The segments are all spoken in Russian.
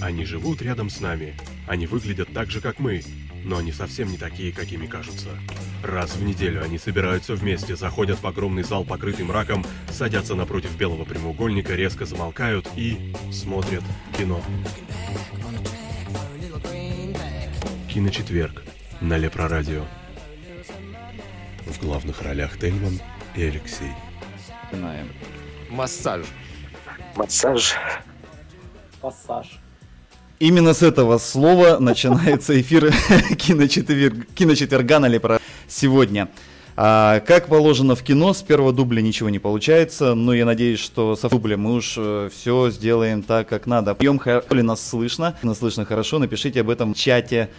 Они живут рядом с нами. Они выглядят так же, как мы, но они совсем не такие, какими кажутся. Раз в неделю они собираются вместе, заходят в огромный зал, покрытый мраком, садятся напротив белого прямоугольника, резко замолкают и смотрят кино. Киночетверг на Лепрорадио. В главных ролях Тельман и Алексей. Массаж. Массаж. Пассаж. Именно с этого слова начинается эфир киночетверг... киночетверга на Лепро сегодня. А, как положено в кино, с первого дубля ничего не получается, но я надеюсь, что со дубля мы уж все сделаем так, как надо. Прием ли нас слышно? Нас слышно хорошо, напишите об этом в чате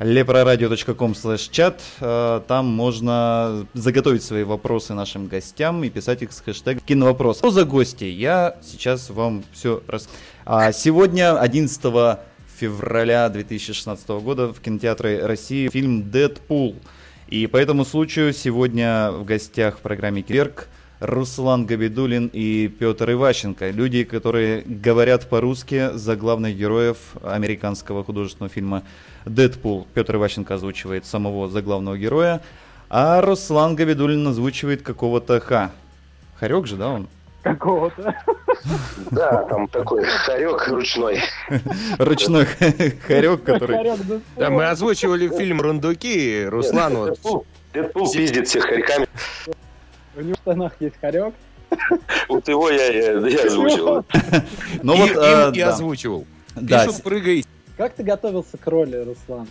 leproradio.com чат. А, там можно заготовить свои вопросы нашим гостям и писать их с хэштегом киновопрос. Что за гости? Я сейчас вам все расскажу. Сегодня, 11 февраля 2016 года, в кинотеатре России фильм «Дэдпул». И по этому случаю сегодня в гостях в программе «Кирк» Руслан Габидулин и Петр Иващенко. Люди, которые говорят по-русски за главных героев американского художественного фильма «Дэдпул». Петр Иващенко озвучивает самого заглавного героя, а Руслан Габидулин озвучивает какого-то Ха. Харек же, да, он? Какого-то. Да, там такой хорек ручной. Ручной хорек, который... Да, мы озвучивали фильм «Рундуки», Руслан вот... Дэдпул пиздит всех хорьками. У него в штанах есть хорек. Вот его я, озвучил. Ну И- вот, а, и озвучивал. Пишут, прыгай. Как ты готовился к роли, Руслан?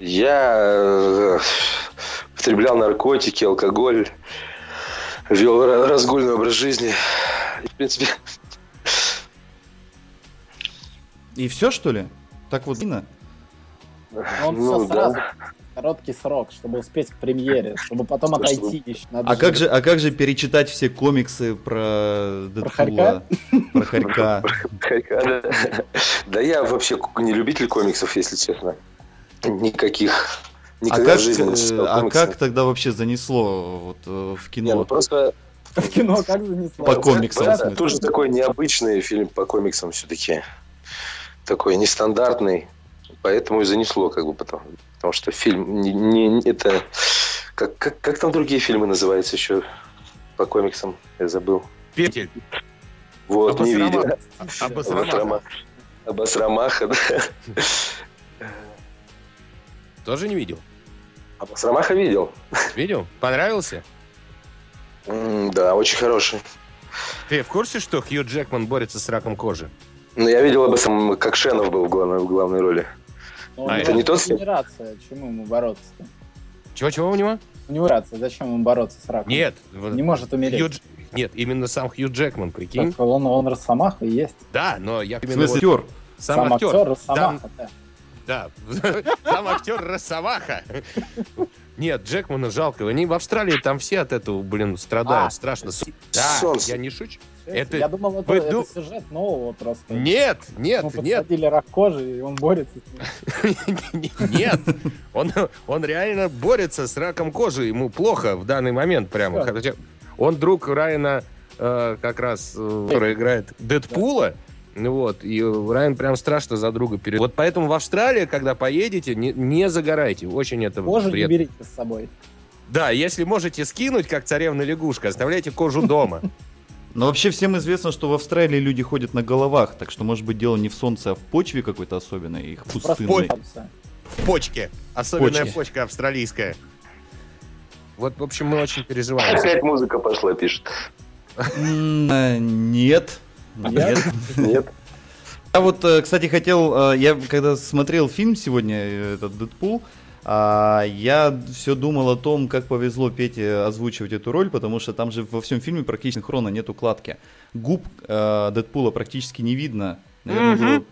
Я э, потреблял наркотики, алкоголь, вел ра- разгульный образ жизни. И, в принципе, И все, что ли? Так вот длинно? Он ну все да. сразу. Короткий срок, чтобы успеть к премьере, чтобы потом отойти еще. Надо А как же, а как же перечитать все комиксы про Дэдпула? Про хорька. хорька, да. Да я вообще не любитель комиксов, если честно. Никаких. А Никогда как, в жизни не читал а как тогда вообще занесло вот, э, в Не, ну кино? просто В кино как занесло? По комиксам, тоже такой необычный фильм по комиксам все-таки. Такой нестандартный. Поэтому и занесло, как бы потом. Потому что фильм не, не- это. Как, как, как там другие фильмы называются еще по комиксам? Я забыл. Петель. Вот, не Обосрама- видел. Обосрамаха. Обосрама- Обосрамаха, да. Тоже не видел? Обосрамаха видел. Видел? Понравился? М, Да, очень хороший. Ты в курсе, что Хью Джекман борется с раком кожи? Ну, я видел Обосрам, как Шенов был в главной, в главной роли. Ну, у А, это не тот фильм? Генерация, чему ему бороться-то? Чего-чего у него? У него рация, зачем ему бороться с раком? Нет. Не может умереть. Хью Нет, именно сам Хью Джекман, прикинь. Так Он, он Росомаха и есть. Да, но я В именно смысле, вот актер? сам, Сам актер. актер Росомаха, да. Да, сам актер Росомаха. Нет, Джекмана жалко. Они в Австралии там все от этого, блин, страдают. А, Страшно. Да, солнце. я не шучу. Это, я думал, это, вы это ду- сюжет нового просто. Нет, нет, Ему нет, подсадили рак кожи, и он борется нет. Он, он реально борется с раком кожи. Ему плохо в данный момент прямо. Он друг Райана, э, как раз, э, который играет Дэдпула. Ну Вот, и Райан прям страшно за друга перед... Вот поэтому в Австралии, когда поедете, не, не загорайте. Очень это Кожу не вредно. берите с собой. Да, если можете скинуть, как царевна лягушка, оставляйте кожу дома. Но вообще всем известно, что в Австралии люди ходят на головах, так что может быть дело не в солнце, а в почве какой-то особенной, их пустынной. В почке. Особенная Почки. почка австралийская. Вот, в общем, мы очень переживаем. Опять музыка пошла, пишет. Э, Нет. Нет. Нет. Я вот, э, кстати, хотел, э, я когда смотрел фильм сегодня, этот Дэдпул, а, я все думал о том, как повезло Пете озвучивать эту роль, потому что там же во всем фильме практически хрона нет укладки. Губ э, Дэдпула практически не видно. Наверное, Мгм. было-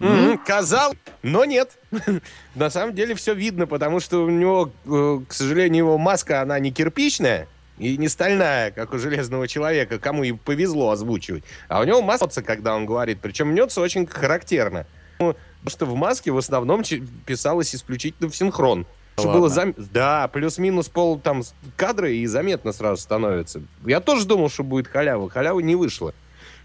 Мгм, Казал, но нет. На самом деле все видно, потому что у него, э, к сожалению, его маска, она не кирпичная и не стальная, как у Железного Человека, кому и повезло озвучивать. А у него маска, когда он говорит, причем мнется очень характерно. Потому что в маске в основном писалось исключительно в синхрон. Что Ладно. было зам- Да, плюс-минус пол там кадры и заметно сразу становится. Я тоже думал, что будет халява. Халявы не вышло.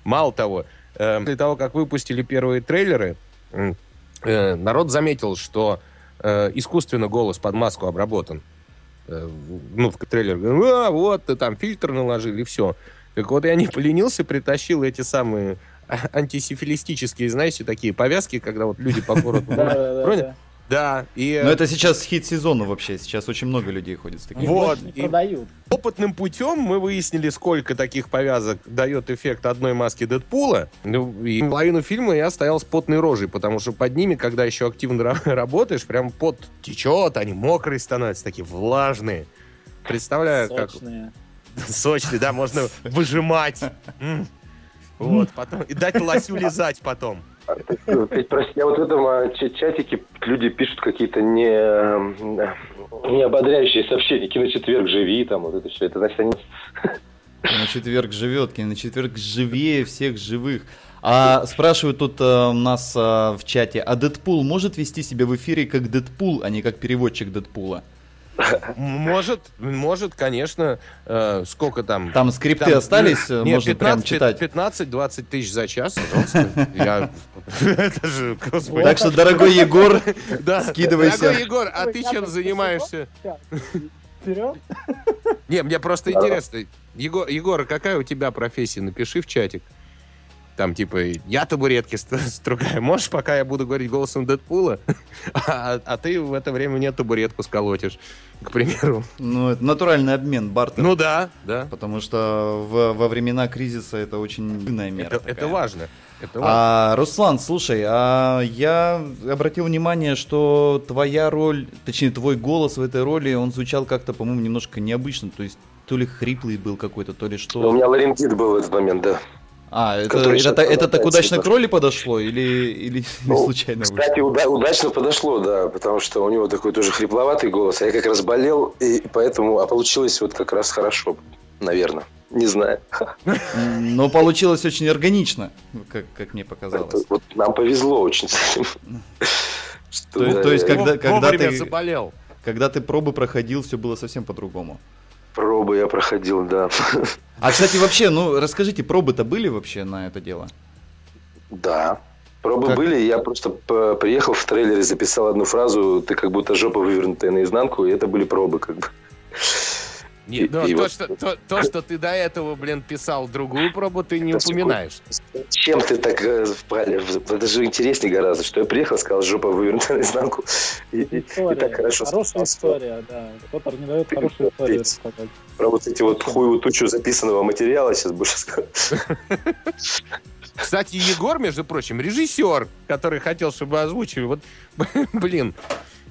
Мало того, э, после того, как выпустили первые трейлеры, э, народ заметил, что э, искусственно голос под маску обработан. Э, ну, в трейлере говорят, а, вот, там фильтр наложили, и все. Так вот, я не поленился, притащил эти самые антисифилистические, знаете, такие повязки, когда вот люди по городу... Да, и Но э, это сейчас хит сезона вообще. Сейчас очень много людей ходит с такими. Вот, и- продают. опытным путем мы выяснили, сколько таких повязок дает эффект одной маски Дэдпула. Ну, и половину фильма я стоял с потной рожей, потому что под ними, когда еще активно ра- работаешь, прям пот течет, они мокрые становятся, такие влажные. Представляю, как Сочные. сочные, да, можно выжимать. М. Вот, потом, и дать лосю лизать потом. Прости, я вот в этом а, ча- чатике люди пишут какие-то не, не ободряющие сообщения. Киночетверг, живи, там, вот это все. Это значит, они... На четверг живет, на четверг живее всех живых. А спрашивают тут э, у нас э, в чате, а Дэдпул может вести себя в эфире как Дэдпул, а не как переводчик Дэдпула? Может, может, конечно, э, сколько там? Там скрипты Там, остались, э, Нет, можно прям 15, читать. 15-20 тысяч за час, пожалуйста. Я... Это же, господи. Так что, дорогой Егор, Да. скидывайся. Дорогой Егор, а ты чем просто занимаешься? Вперед. Не, мне просто интересно. Егор, Егор, какая у тебя профессия? Напиши в чатик. Там, типа, я табуретки ст- стругаю. Можешь, пока я буду говорить голосом Дэдпула, а, а ты в это время мне табуретку сколотишь, к примеру. ну, это натуральный обмен, бартер. Ну да, да. Потому что в- во времена кризиса это очень выгодная мера. Это, такая. это важно. Это важно. А, Руслан, слушай, а я обратил внимание, что твоя роль, точнее твой голос в этой роли, он звучал как-то, по-моему, немножко необычно. То есть то ли хриплый был какой-то, то ли У что. меня ларингит был в этот момент, да. А, это, это, та- это так удачно к роли подошло или, или, Ну, случайно вышло? Кстати, уда- удачно подошло, да, потому что у него такой тоже хрипловатый голос, а я как раз болел, и поэтому, а получилось вот как раз хорошо, наверное. Не знаю. Но получилось очень органично, как, как мне Это показалось. вот нам повезло очень с этим. Что, То- да, то есть, когда- когда ты- заболел. Когда ты пробы проходил, все было совсем по-другому. Пробы я проходил, да. А, кстати, вообще, ну, расскажите, пробы-то были вообще на это дело? Да. Пробы Как? были, я просто приехал в трейлере, записал одну фразу, ты как будто жопа вывернутая наизнанку, и это были пробы, как бы. Нет, И- ну, и то, вот- что, то, то, что ты до этого, блин, писал другую пробу, ты не Это упоминаешь. Чем ты так э, впали? Это же интереснее гораздо, что я приехал, сказал, жопа вывернутая наизнанку, и, и- и так хорошо Хорошая история, да. Поттер не дает хорошую историю рассказать. Про вот эти вот хуевую тучу записанного материала сейчас больше скажу. Кстати, Егор, между прочим, режиссер, который хотел, чтобы озвучили. Вот, блин.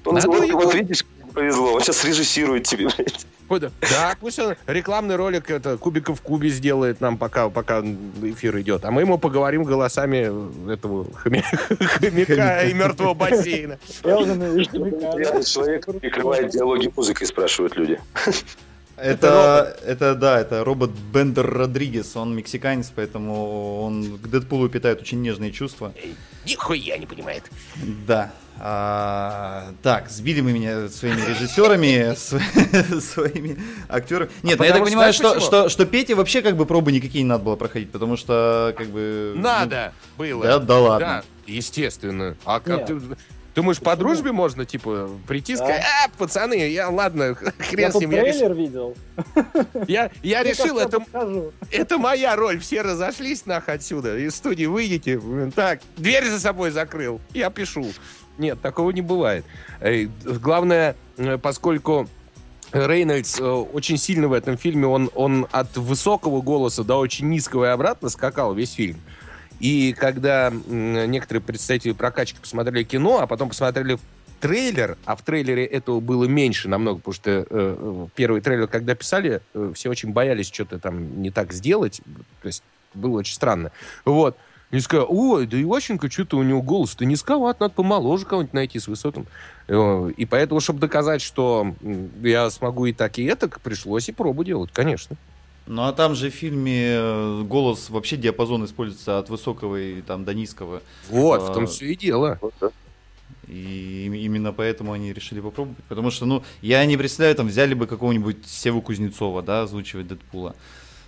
Он- Надо вот, его- вот видишь, повезло, он сейчас режиссирует тебе, блядь. Да, пусть он рекламный ролик это Кубика в кубе сделает нам, пока, пока эфир идет. А мы ему поговорим голосами этого хомя- хомяка и мертвого бассейна. Человек перекрывает диалоги музыкой, спрашивают люди. Это, это, да, это робот Бендер Родригес, он мексиканец, поэтому он к Дэдпулу питает очень нежные чувства. Нихуя не понимает. Да. А, так, сбили мы меня своими режиссерами, св- своими актерами. Нет, ну я так понимаю, что, что, что Пете вообще как бы пробы никакие не надо было проходить, потому что как бы... ну, Надо было. Да, да ладно. Естественно. А как ты... Думаешь, по дружбе можно, типа, прийти и Да. сказать, а, пацаны, я, ладно, хрен Я с тут ним, я решил, трейлер видел. я, я решил, это, это моя роль, все разошлись нах отсюда, из студии выйдете, так, дверь за собой закрыл, я пишу. Нет, такого не бывает. Главное, э, поскольку Рейнольдс э, очень сильно в этом фильме, он, он от высокого голоса до очень низкого и обратно скакал весь фильм. И когда некоторые представители прокачки посмотрели кино, а потом посмотрели трейлер, а в трейлере этого было меньше намного, потому что э, первый трейлер, когда писали, э, все очень боялись что-то там не так сделать, то есть было очень странно. Вот. И сказали, ой, да Иващенко, что-то у него голос-то низковат, надо помоложе кого-нибудь найти с высоким. Э, И поэтому, чтобы доказать, что я смогу и так, и это, пришлось и пробу делать, конечно. Ну а там же в фильме э, голос, вообще диапазон используется от высокого и там до низкого. Вот, А, в том все и дело. И им- именно поэтому они решили попробовать. Потому что, ну, я не представляю, там взяли бы какого-нибудь Севу Кузнецова, да, озвучивать Дэдпула.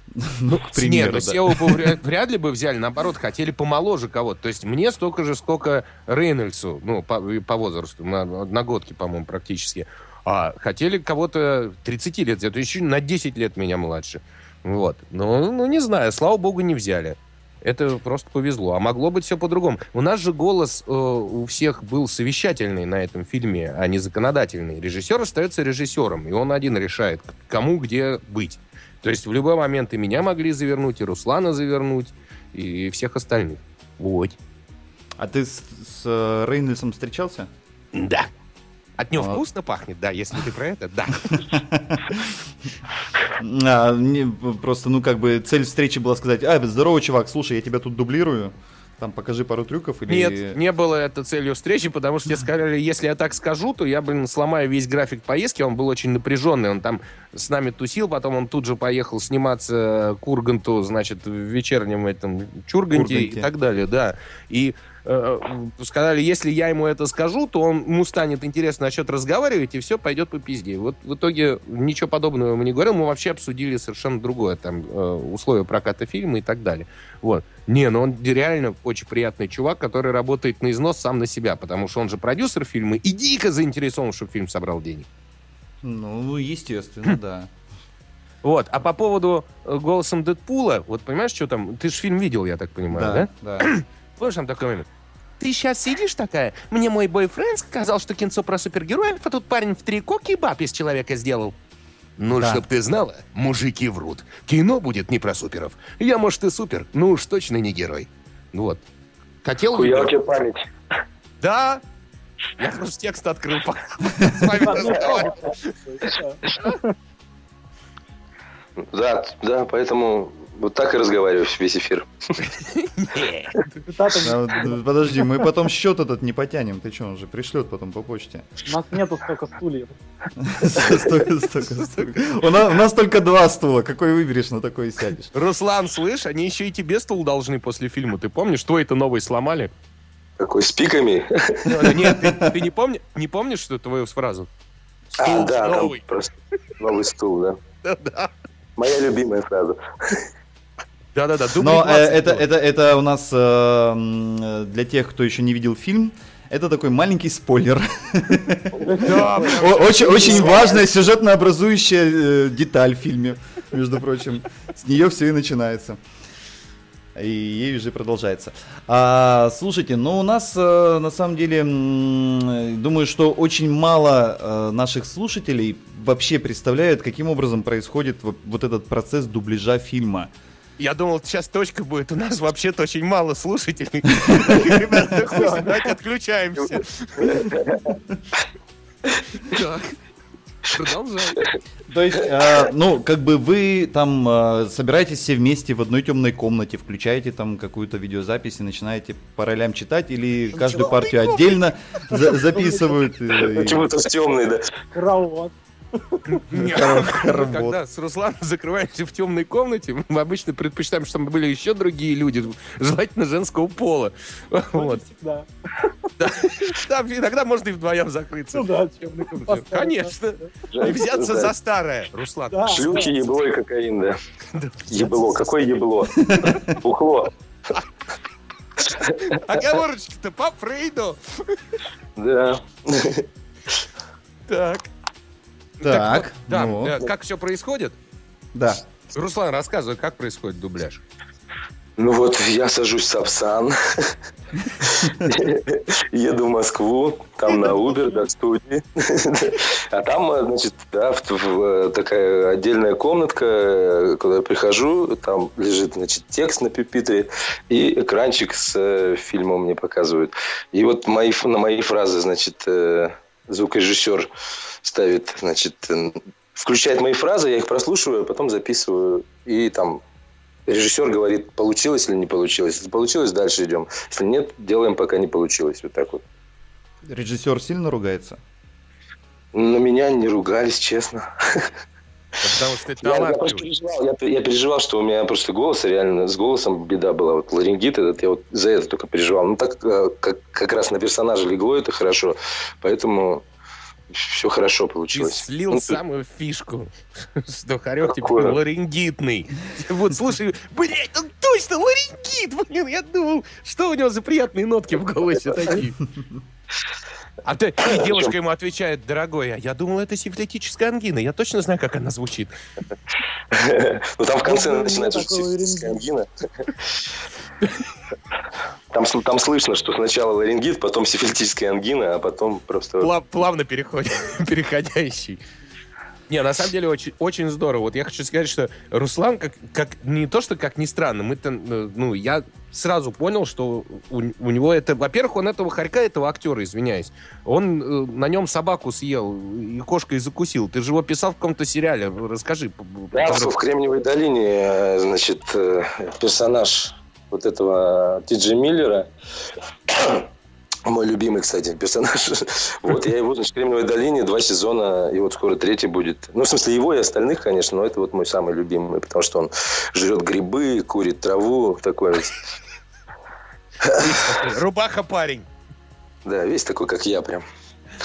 Ну, к примеру, Нет, ну да. Сео бы вряд, вряд ли бы взяли, наоборот, хотели помоложе кого-то. То есть мне столько же, сколько Рейнольдсу, ну, по, по возрасту, на одногодки, по-моему, практически. А хотели кого-то 30 лет, это еще на 10 лет меня младше. Вот. Ну, ну, не знаю, слава богу, не взяли. Это просто повезло. А могло быть все по-другому. У нас же голос э, у всех был совещательный на этом фильме, а не законодательный. Режиссер остается режиссером, и он один решает, кому где быть. То есть в любой момент и меня могли завернуть, и Руслана завернуть, и всех остальных. Вот. А ты с, с, э, Рейнольдсом встречался? Да. От него А. вкусно пахнет, да, если ты про это, да. А, просто, ну, как бы цель встречи была сказать, а, здорово, чувак, слушай, я тебя тут дублирую, там, покажи пару трюков или... Нет, не было это целью встречи, потому что мне сказали, если я так скажу, то я, блин, сломаю весь график поездки. Он был очень напряженный. Он там с нами тусил, потом он тут же поехал сниматься к Урганту, значит, в вечернем этом Чурганте Урганте. и так далее, да. И э, сказали, если я ему это скажу, то он, ему станет интересно насчет разговаривать, и все пойдет по пизде. Вот в итоге ничего подобного ему не говорил, мы вообще обсудили совершенно другое, там, э, условия проката фильма и так далее. Вот. Не, ну он реально очень приятный чувак, который работает на износ сам на себя, потому что он же продюсер фильма и дико заинтересован, чтобы фильм собрал денег. Ну, естественно, да. Вот. А по поводу э, голосом Дэдпула, вот понимаешь, что там? Ты же фильм видел, я так понимаю, да? Да, да. Помнишь, там такой момент? Ты сейчас сидишь такая, мне мой бойфренд сказал, что кинцо про супергероев, а тут парень в трико кебаб из человека сделал. Ну, Да. чтоб ты знала, мужики врут. Кино будет не про суперов. Я, может, и супер, ну уж точно не герой. Ну Вот. Хотел у выбрать? тебя память. Да. Я просто текст открыл. Да, да, поэтому вот так и разговариваю весь эфир. А э, Подожди, мы потом счет этот не потянем. Ты что, он же пришлет потом по почте. У нас нету столько стульев. Столько, столько, столько. У нас, только два стула. Какой выберешь, на такой и сядешь. Руслан, слышь, они еще и тебе стул должны после фильма. Ты помнишь, твой-то новый сломали? Какой, с пиками? Ну, Нет, ты, не, помни, не помнишь, что твою фразу? А, Стул новый. новый стул, да. Да-да. Моя любимая фраза. Да-да-да. Но э, 20 это, это, это у нас э, э, для тех, кто еще не видел фильм, это такой маленький спойлер. Очень, очень важная сюжетно образующая деталь в фильме, между прочим. С нее все и начинается. И ей уже продолжается. А, слушайте, ну у нас на самом деле, думаю, что очень мало наших слушателей вообще представляют, каким образом происходит вот, вот этот процесс дубляжа фильма. Я думал, сейчас точка будет. У нас вообще-то очень мало слушателей. Ребята, давайте отключаемся. Так. Продолжай. То есть, э, ну, как бы вы там э, собираетесь все вместе в одной темной комнате, включаете там какую-то видеозапись и начинаете по ролям читать, или каждую партию отдельно за- записывают? э, и- Почему-то темный, да. Кровот. Хоровод. Когда с Русланом закрываемся в темной комнате, мы обычно предпочитаем, чтобы были еще другие люди, желательно женского пола. Вот. Вот. Да. Да, иногда можно и вдвоем закрыться. Ну да, Конечно. И взяться за старое, Руслан. Шлюхи, ебло и кокаин, да. Ебло. Какое ебло? Бухло. Оговорочки-то по Фрейду. Да. Так. Так, вот, да, ну. э, как все происходит? Да. Руслан, рассказывай, как происходит дубляж. Ну вот, я сажусь в Сапсан, еду в Москву, там на Uber до студии. А там, значит, да, такая отдельная комнатка, куда я прихожу, там лежит, значит, текст на пюпитре, и экранчик с э, фильмом мне показывают. И вот мои, на мои фразы, значит, э, звукорежиссер ставит, значит, включает мои фразы, я их прослушиваю, а потом записываю, и там режиссер говорит, получилось или не получилось. Если получилось, дальше идем. Если нет, делаем, пока не получилось. Вот так вот. Режиссер сильно ругается? На меня не ругались, честно. Потому что ты Я, я просто переживал, я, я переживал, что у меня просто голос, реально, с голосом беда была. Вот ларингит этот, я вот за это только переживал. Ну, так э, как, как раз на персонажа легло это хорошо, поэтому все хорошо Ты получилось. слил Ну, ты- самую фишку, что Харек теперь Какую? ларингитный. Вот, слушай, блядь, он точно ларингит! Блин, я думал, что у него за приятные нотки в голосе такие. А ты, и девушка ему отвечает, дорогой, а я думал, это сифилитическая ангина. Я точно знаю, как она звучит. Ну там в конце начинается ларингит. ангина. Там, там слышно, что сначала ларингит, потом сифилитическая ангина, а потом просто... Пла- плавно переходит, переходящий. Не, на самом деле очень, очень здорово. Вот я хочу сказать, что Руслан, как, как не то, что как ни странно, мы-то, э, ну, я сразу понял, что у, у него это... Во-первых, он этого хорька, этого актера, извиняюсь, он э, на нем собаку съел и кошкой закусил. Ты же его писал в каком-то сериале. Расскажи. Да, в Кремниевой долине, э, значит, э, персонаж вот этого Ти Джи Миллера, мой любимый, кстати, персонаж. Вот, я его, значит, в Кремниевой долине два сезона, и вот скоро третий будет. Ну, в смысле, его и остальных, конечно, но это вот мой самый любимый, потому что он жрет грибы, курит траву, такой вот. Рубаха парень. Да, весь такой, как я прям.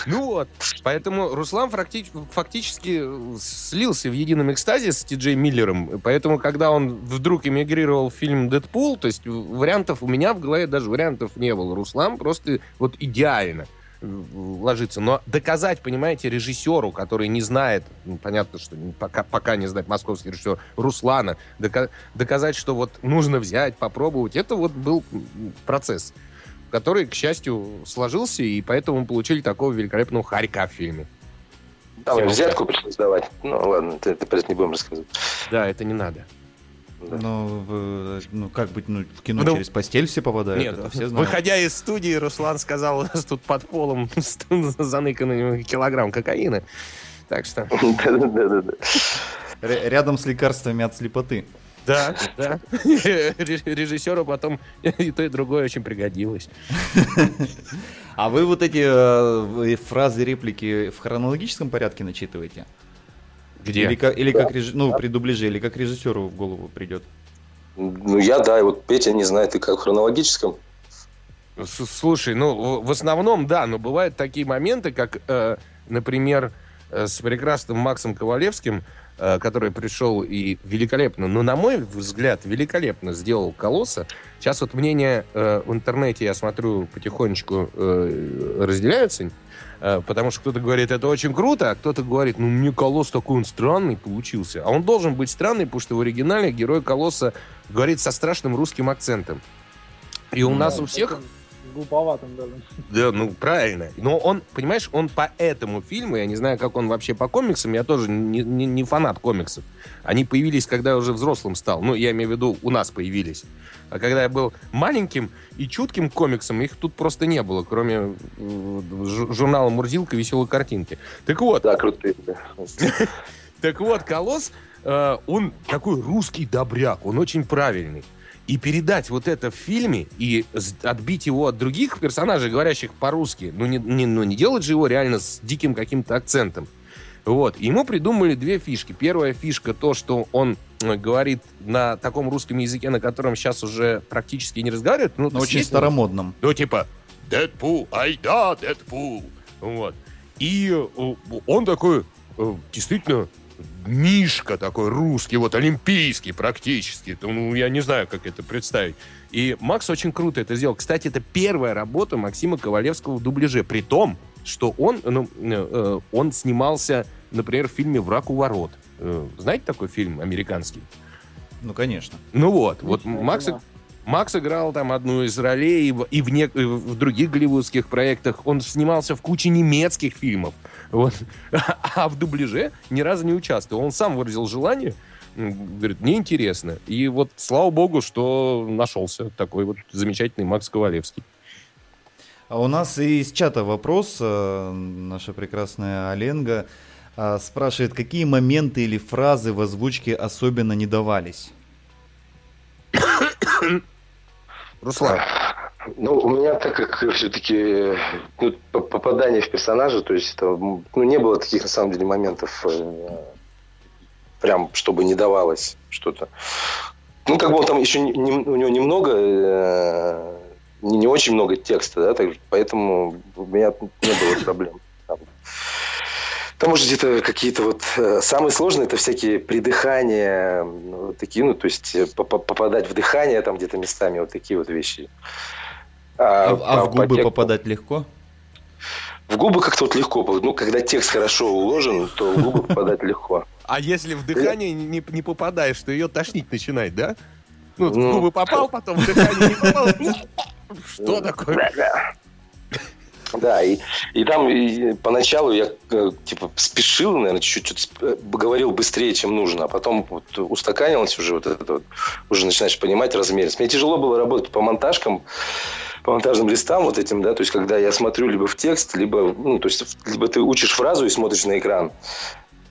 Ну вот, поэтому Руслан факти- фактически слился в едином экстазе с Ти Джей Миллером. Поэтому, когда он вдруг эмигрировал в фильм «Дэдпул», то есть вариантов у меня в голове даже вариантов не было. Руслан просто вот идеально ложится. Но доказать, понимаете, режиссеру, который не знает, ну, понятно, что пока, пока не знает московский режиссер Руслана, дока- доказать, что вот нужно взять, попробовать, это вот был процесс который, к счастью, сложился, и поэтому мы получили такого великолепного хорька в фильме. Там Всем взятку пришлось давать. Ну, ладно, это, это это не будем рассказывать. Да, это не надо. Да. Ну, в- ну, как быть, ну, в кино Ну, через постель все попадают, Нет, это все знают. выходя из студии, Руслан сказал, у нас тут под полом заныканный килограмм кокаина. Так что, Рядом с лекарствами от слепоты. Да, да. Режиссеру потом и то, и другое очень пригодилось. А вы вот эти э, фразы, реплики в хронологическом порядке начитываете? Где? Или как, или как реж- ну, при дубляже, или как режиссеру в голову придет? Ну, я, да, и вот Петя не знает, ты как в хронологическом. С- Слушай, ну, в основном, да, но бывают такие моменты, как, э, например, э, с прекрасным Максом Ковалевским, который пришел и великолепно, но, на мой взгляд, великолепно сделал «Колосса». Сейчас вот мнения э, в интернете, я смотрю, потихонечку э, разделяются, э, потому что кто-то говорит, это очень круто, а кто-то говорит, ну, мне «Колосс» такой он странный получился. А он должен быть странный, потому что в оригинале герой «Колосса» говорит со страшным русским акцентом. И у Ну, нас Да, у всех таким Глуповатым даже. да, ну правильно. Но он, понимаешь, он по этому фильму, я не знаю, как он вообще по комиксам, я тоже не, не- не фанат комиксов. Они появились, когда я уже взрослым стал. Ну, я имею в виду, у нас появились. А когда я был маленьким и чутким к комиксам, их тут просто не было, кроме жу- журнала «Мурзилка. Веселые картинки». Так вот, Да, крутые. да. так вот, Колосс, э, он такой русский добряк, он очень правильный. И передать вот это в фильме и отбить его от других персонажей, говорящих по-русски, ну не, не- ну не делать же его реально с диким каким-то акцентом. Вот. Ему придумали две фишки. Первая фишка то, что он э, говорит на таком русском языке, на котором сейчас уже практически не разговаривают. Ну, очень есть старомодном. ну, типа, Дэдпул, ай да, Дэдпул. Вот. И э, он такой, э, действительно, Мишка такой русский, вот олимпийский практически. Ну, я не знаю, как это представить. И Макс очень круто это сделал. Кстати, это первая работа Максима Ковалевского в дубляже. При том, что он, ну, э, э, он снимался, например, в фильме «Враг у ворот». Э, Знаете такой фильм американский? Ну, конечно. Ну вот, вот Макс. Макс играл там одну из ролей и в, и в, не- и в других голливудских проектах. Он снимался в куче немецких фильмов. Вот. А в дубляже ни разу не участвовал. Он сам выразил желание. Говорит, мне интересно. И вот слава богу, что нашелся такой вот замечательный Макс Ковалевский. А у нас из чата вопрос. э, Наша прекрасная Оленга э, спрашивает, какие моменты или фразы в озвучке особенно не давались? Руслан. Ну, у меня, так как все-таки ну, попадание в персонажа, то есть это, ну, не было таких, на самом деле, моментов, э, прям, чтобы не давалось что-то. Ну, как бы он там еще, не- не- у него немного, э, не, не очень много текста, да, так, поэтому у меня не было проблем. Там. Там, может, где-то какие-то вот... э, Самые сложные это всякие придыхания, вот такие, ну, то есть э, по- по- попадать в дыхание там где-то местами, вот такие вот вещи. А, в- а в по- по губы тексту- попадать легко? В губы как-то вот легко. Ну, когда текст хорошо уложен, то в губы попадать легко. А если в дыхание не, не попадаешь, то ее тошнить начинает, да? Ну, в Ну. губы попал, потом в дыхание не попал. Что такое? Да, и, и там и поначалу я э, типа спешил, наверное, чуть-чуть э, говорил быстрее, чем нужно, а потом вот устаканилось уже вот это вот, уже начинаешь понимать размерность. Мне тяжело было работать по монтажкам, по монтажным листам вот этим, да, то есть когда я смотрю либо в текст, либо, ну, то есть либо ты учишь фразу и смотришь на экран,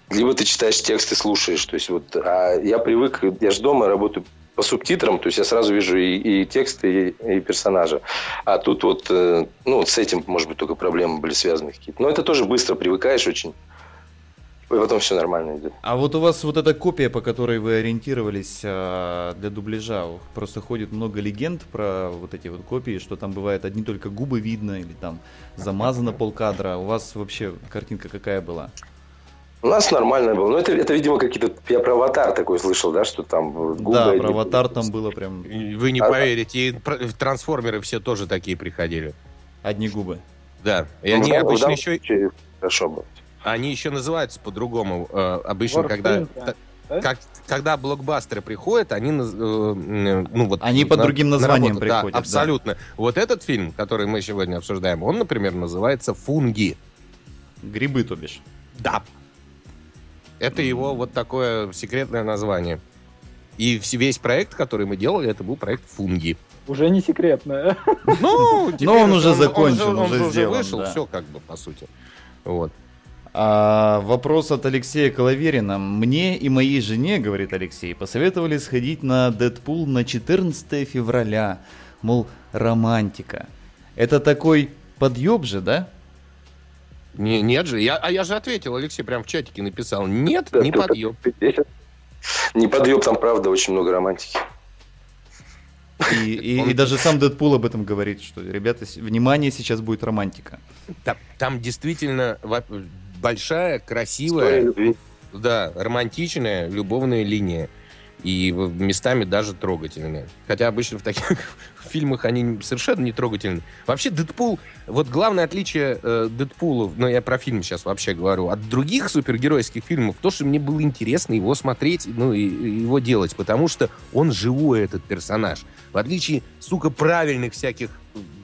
либо ты читаешь текст и слушаешь, то есть вот, а я привык, я же дома работаю по субтитрам, то есть я сразу вижу и, и текст, и, и персонажа. А тут вот, э, ну, с этим, может быть, только проблемы были связаны какие-то. Но это тоже быстро привыкаешь очень. И потом все нормально идет. А вот у вас вот эта копия, по которой вы ориентировались а, для дубляжа, просто ходит много легенд про вот эти вот копии, что там бывает одни только губы видно или там замазано полкадра. У вас вообще картинка какая была? У нас нормально было. Но это, это видимо, какие-то... Я про аватар такой слышал, да, что там губы... да, про аватар там было прям Вы не А- поверите, и трансформеры все тоже такие приходили. одни губы. Да. И Ну, они да, в обычно данном еще, Хорошо было. они еще называются по-другому. Э, Обычно, Warframe, когда, да. Да? как, когда блокбастеры приходят, они, э, ну вот, Они под другим названием работу. Да, приходят, да. абсолютно. Вот этот фильм, который мы сегодня обсуждаем, он, например, называется «Фунги». Грибы, то бишь. Да. Это его вот такое секретное название. И весь проект, который мы делали, это был проект «Фунги». Уже не секретно. Ну, теперь он уже закончен, он уже же сделан, вышел, да. все как бы, по сути. Вот. А, вопрос от Алексея Коловерина. Мне и моей жене, говорит Алексей, посоветовали сходить на Дэдпул на 14 февраля. Мол, романтика. Это такой подъеб же, да? Не, нет же, я, а я же ответил, Алексей прям в чатике написал, нет, Да, не подъем. Не подъем, там правда очень много романтики. И, и- и даже сам Дэдпул об этом говорит, что, ребята, внимание, сейчас будет романтика. Там, там действительно большая, красивая, да, романтичная любовная линия. И местами даже трогательная. Хотя обычно в таких фильмах они совершенно не трогательны. Вообще, Дэдпул, вот главное отличие э, Дэдпула, но я про фильм сейчас вообще говорю, от других супергеройских фильмов, то, что мне было интересно его смотреть, ну, и, и его делать, потому что он живой, этот персонаж. В отличие, сука, правильных всяких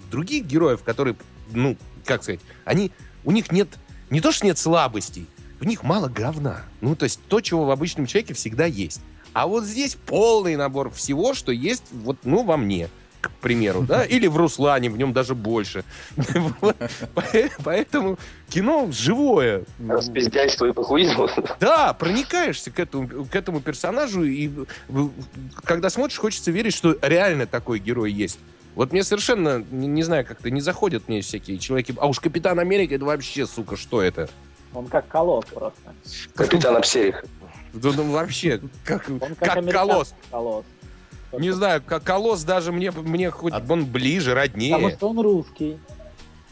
других героев, которые, ну, как сказать, они, у них нет, не то, что нет слабостей, в них мало говна. Ну, то есть то, чего в обычном человеке всегда есть. А вот здесь полный набор всего, что есть вот, ну, во мне, к примеру, да, или в Руслане, в нем даже больше. Поэтому кино живое. Распиздяйство и похуизм. Да, проникаешься к этому, к этому персонажу, и когда смотришь, хочется верить, что реально такой герой есть. Вот мне совершенно, не, не знаю, как-то не заходят мне всякие человеки. А уж Капитан Америка, это вообще, сука, что это? Он как колосс просто. Капитан Апсерих. Да, ну, вообще, как, Он как, как колосс. колосс. Не знаю, как колосс даже мне, мне хоть А- он ближе, Потому роднее. что он русский.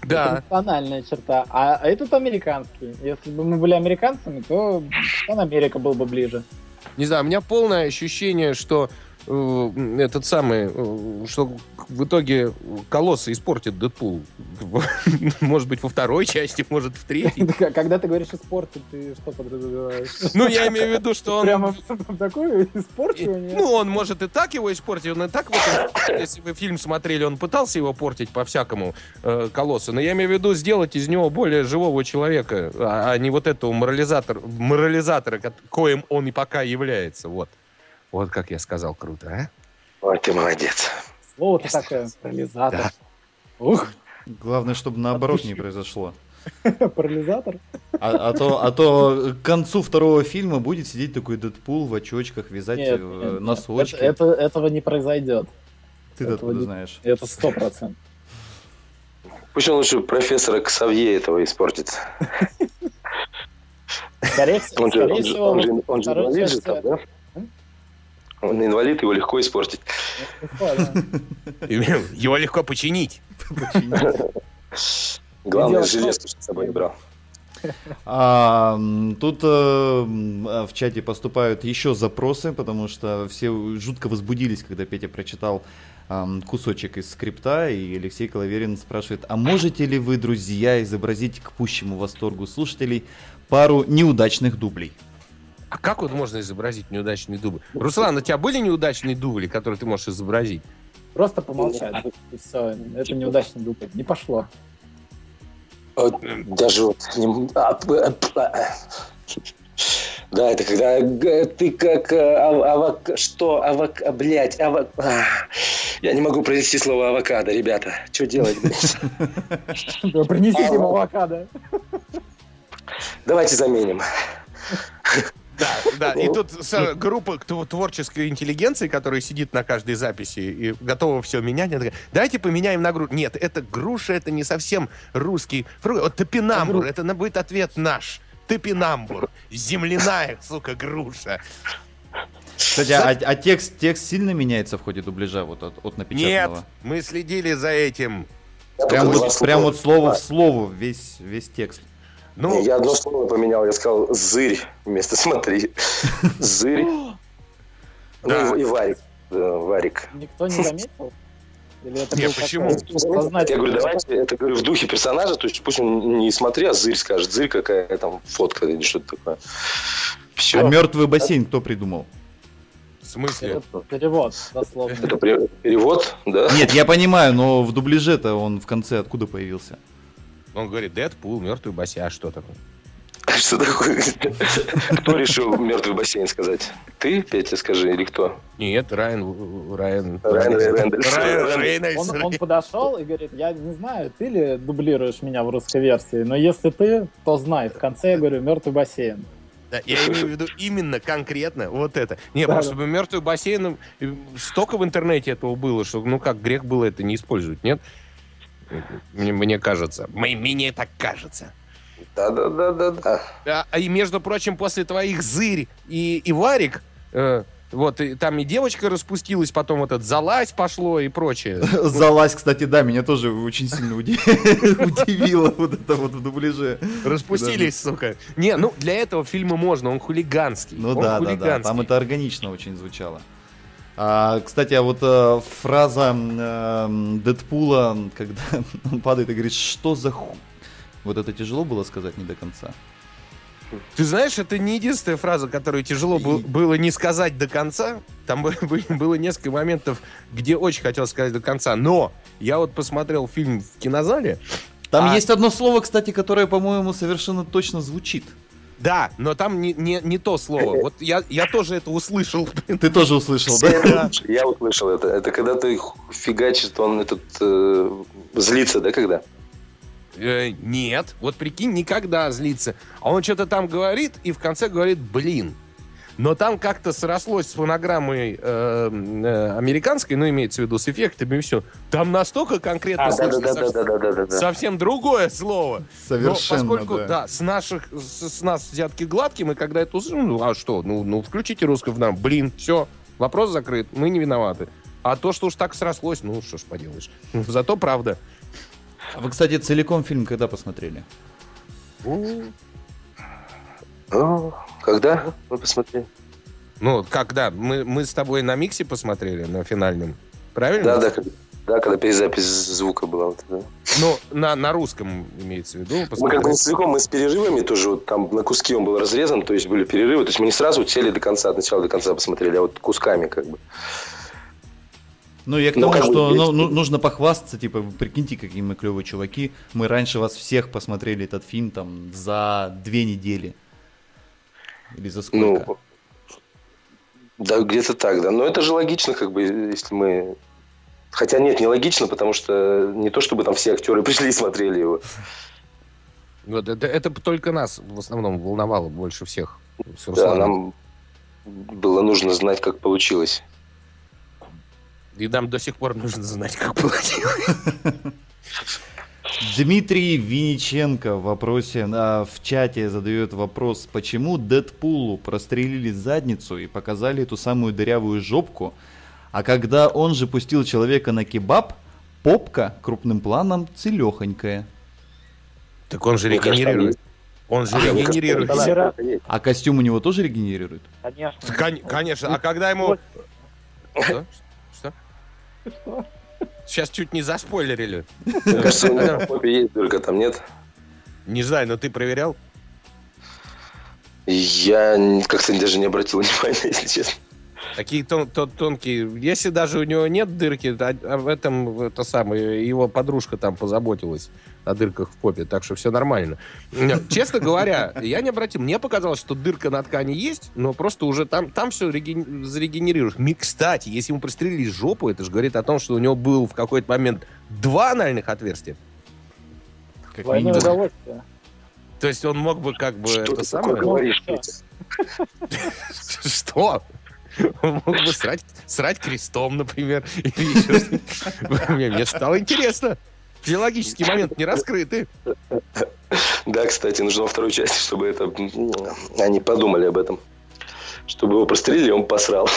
Это Да. национальная черта. А этот американский. Если бы мы были американцами, то он Америка был бы ближе. Не знаю, у меня полное ощущение, что этот самый, э, что в итоге колосса испортит Дэдпул. Может быть, во второй части, может, в третьей. Когда ты говоришь испортить, ты что подразумеваешь? Ну, я имею в виду, что он... Прямо такое И- испорчивание? Ну, он может и так его испортить, он и так, вот, если вы фильм смотрели, он пытался его портить по-всякому, э, колосса, но я имею в виду сделать из него более живого человека, а, а не вот этого морализатор, морализатора, ко- коим он и пока является, вот. Вот как я сказал, круто, а? Ой, ты молодец. Слово-то такое. Парализатор. Ух, Главное, чтобы наоборот не произошло. парализатор. А, а то, а то к концу второго фильма будет сидеть такой Дэдпул в очочках, вязать Нет, э, нет, носочки. это- это- этого не произойдет. Ты этого откуда не- знаешь? Это сто процентов. Пусть он лучше профессора Ксавье этого испортит. Скорее всего, Он же, там, да? Он инвалид, его легко испортить. Его легко починить. Главное, железку, с собой не брал. А, тут э, а, в чате поступают еще запросы, потому что все жутко возбудились, когда Петя прочитал ам, кусочек из скрипта, и Алексей Коловерин спрашивает, а можете ли вы, друзья, изобразить к пущему восторгу слушателей пару неудачных дублей? А как вот можно изобразить неудачный дубль? Руслан, у тебя были неудачные дубли, которые ты можешь изобразить? Просто помолчать. И все. Это неудачный дубль. Не пошло. Вот Даже вот... а, п- п- Да, это когда г- ты как э, ав- авок... Что? Авок... Блять, авок... а, Я не могу произнести слово авокадо, ребята. Что делать, блядь? Принесите ему авокадо. Давайте заменим. Да, да. И тут с- группа тв- творческой интеллигенции, которая сидит на каждой записи и готова все менять, она такая, давайте поменяем на грушу. Нет, это груша, это не совсем русский фрукт. Вот топинамбур, это будет ответ наш. Топинамбур. Земляная, сука, груша. Кстати, а, а текст, текст сильно меняется в ходе дубляжа вот от, от Нет, напечатанного? мы следили за этим. Прям вот, прям вот слово в слово, весь, весь текст. Ну, я одно слово поменял, я сказал «зырь» вместо «смотри». «Зырь». Ну Да. и «варик». «Варик». Никто не заметил? Или это Не, был почему? Я говорю, давайте, это говорю в духе персонажа, то есть пусть он не смотри, а зырь скажет, зырь какая там фотка или что-то такое. Все. А мертвый бассейн кто придумал? в смысле? Это перевод, дословно. Это перевод, да? Нет, я понимаю, но в дубляже-то он в конце откуда появился? Он говорит, Дэдпул, мертвый бассейн. А что такое? Что такое? Кто решил мертвый бассейн сказать? Ты, Петя, скажи, или кто? Нет, Райан... Райан... Райан Рейнольдс. Райан Рейнольдс. Он, он подошел и говорит, я не знаю, ты ли дублируешь меня в русской версии, но если ты, то знай. В конце я говорю, мертвый бассейн. Да, я имею в виду именно конкретно вот это. Не, Да, просто да. бы мертвый бассейн, э, столько в интернете этого было, что ну как грех было это не использовать, нет? Мне, мне кажется. Мне, мне так кажется. Да-да-да-да-да. А, а и между прочим, после твоих зырь и, и варик, э, вот и там и девочка распустилась, потом вот этот залазь пошло и прочее. Залазь, кстати, да, меня тоже очень сильно уди- удивило вот это вот в дубляже. Распустились, сука. Не, ну для этого фильма можно, он хулиганский. Ну да, да, да, хулиганский. там это органично очень звучало. А, кстати, а вот э, фраза м, Дэдпула, когда он падает и говорит, что за ху... Вот это тяжело было сказать не до конца. Ты знаешь, это не единственная фраза, которую тяжело был- было не сказать до конца. Там бы- бы- было несколько моментов, где очень хотел сказать до конца. Но я вот посмотрел фильм в кинозале. Там А- есть одно слово, кстати, которое, по-моему, совершенно точно звучит. Да, но там не, не, не то слово. Вот я, я тоже это услышал. Ты тоже услышал, да? Я услышал это. Это когда ты фигачит, он этот э, злится, да, когда? Э, нет, вот прикинь, никогда злится. А он что-то там говорит, и в конце говорит «блин». Но там как-то срослось с фонограммой э, э, американской, ну, имеется в виду с эффектами и все. Там настолько конкретно А, слышно да-да-да, совсем- да-да-да-да. совсем другое слово. Совершенно, Но поскольку, да. с наших, с, с нас взятки гладкие, мы когда это услышим, ну, а что, ну, ну включите русское в нам, блин, все, вопрос закрыт, мы не виноваты. А то, что уж так срослось, ну, что ж поделаешь. Зато правда. А Вы, кстати, целиком фильм когда посмотрели? Ну, когда? Мы посмотрели. Ну, когда? Мы, мы с тобой на миксе посмотрели, на финальном. Правильно? Да, да, когда, да, когда перезапись звука была. Вот, да. Ну, на, на русском имеется в виду. Мы как бы не целиком, мы с перерывами тоже, вот там на куски он был разрезан, то есть были перерывы, то есть мы не сразу сели до конца, от начала до конца посмотрели, а вот кусками как бы. Ну, я к Ну, тому, бы что есть- ну, ну, нужно похвастаться, типа, вы прикиньте, какие мы клевые чуваки. Мы раньше вас всех посмотрели этот фильм там за две недели. Или за сколько? Ну, да, где-то так, да. Но это же логично, как бы, если мы... Хотя нет, не логично, потому что не то, чтобы там все актеры пришли и смотрели его. Вот это, это только нас в основном волновало больше всех. С Да, нам было нужно знать, как получилось. И нам до сих пор нужно знать, как получилось. Дмитрий Винниченко в вопросе а, в чате задает вопрос, почему Дэдпулу прострелили задницу и показали эту самую дырявую жопку, а когда он же пустил человека на кебаб, попка крупным планом целехонькая. Так он же регенерирует. Он же кажется, регенерирует. есть. А костюм у него тоже регенерирует? Конечно. Кон- Конечно, а когда ему... Что? Что? Сейчас чуть не заспойлерили. Мне кажется, у попе есть дырка, там нет. Не знаю, но ты проверял? Я как-то даже не обратил внимания, если честно. Такие тон- тон- тонкие. Если даже у него нет дырки, а, а в этом это самое его подружка там позаботилась о дырках в попе, так что все нормально. Честно говоря, я не обратил. Мне показалось, что дырка на ткани есть, но просто уже там, там все зарегенерируешь. Ми- Кстати, если ему прострелили жопу, это же говорит о том, что у него был в какой-то момент два анальных отверстия. Как Двойное минимум. удовольствие. То есть он мог бы как бы Что это ты самое... говоришь, Петя? Что? Он мог бы срать, срать крестом, например. Мне, стало интересно. Физиологический момент не раскрытый. Да, кстати, нужно во второй части, чтобы это... Они подумали об этом. Чтобы его прострелили, он посрал.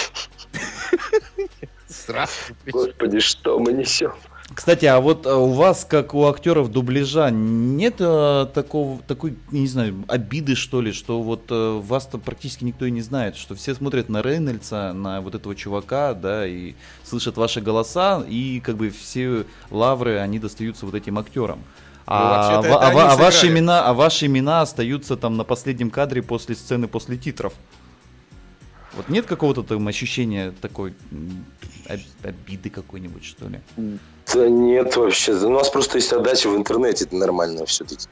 Господи, что мы несем? Кстати, а вот э, у вас, как у актеров дубляжа, нет э, такого, такой, не знаю, обиды, что ли, что вот э, вас-то практически никто и не знает, что все смотрят на Рейнольдса, на вот этого чувака, да, и слышат ваши голоса, и как бы все лавры, они достаются вот этим актерам. А, это а они а ваши имена, а ваши имена остаются там на последнем кадре после сцены, после титров. Вот нет какого-то там ощущения такой обиды какой-нибудь, что ли? Да нет вообще. У нас просто есть отдача в интернете, это нормально все-таки.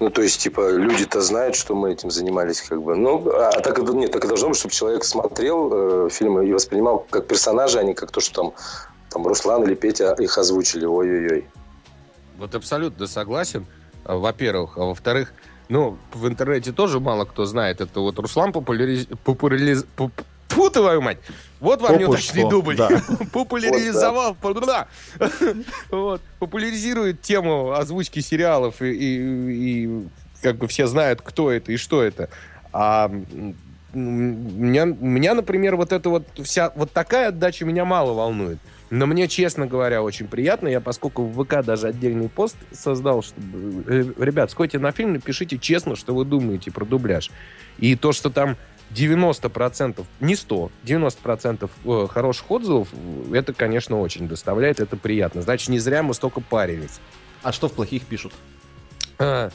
Ну, то есть, типа, люди-то знают, что мы этим занимались, как бы. Ну, а, а так это нет, так и должно быть, чтобы человек смотрел э, фильмы и воспринимал как персонажа, а не как то, что там, там Руслан или Петя их озвучили. Ой-ой-ой. Вот абсолютно согласен, во-первых. А во-вторых, ну, в интернете тоже мало кто знает. Это вот Руслан популяриз... популяриз... поп- Тьфу, твою мать! Вот вам неудачный дубль. да. Популяризовал, да. Вот, популяризирует тему озвучки сериалов, и, и- и как бы все знают, кто это и что это. А меня, меня, например, вот эта вот вся, вот такая отдача меня мало волнует. Но мне, честно говоря, очень приятно. Я, поскольку в ВК даже отдельный пост создал, чтобы... э, Ребят, сходите на фильм, напишите честно, что вы думаете про дубляж. И то, что там 90%, не 100, 90% э, хороших отзывов, это, конечно, очень доставляет, это приятно. Значит, не зря мы столько парились. А что в плохих пишут? А,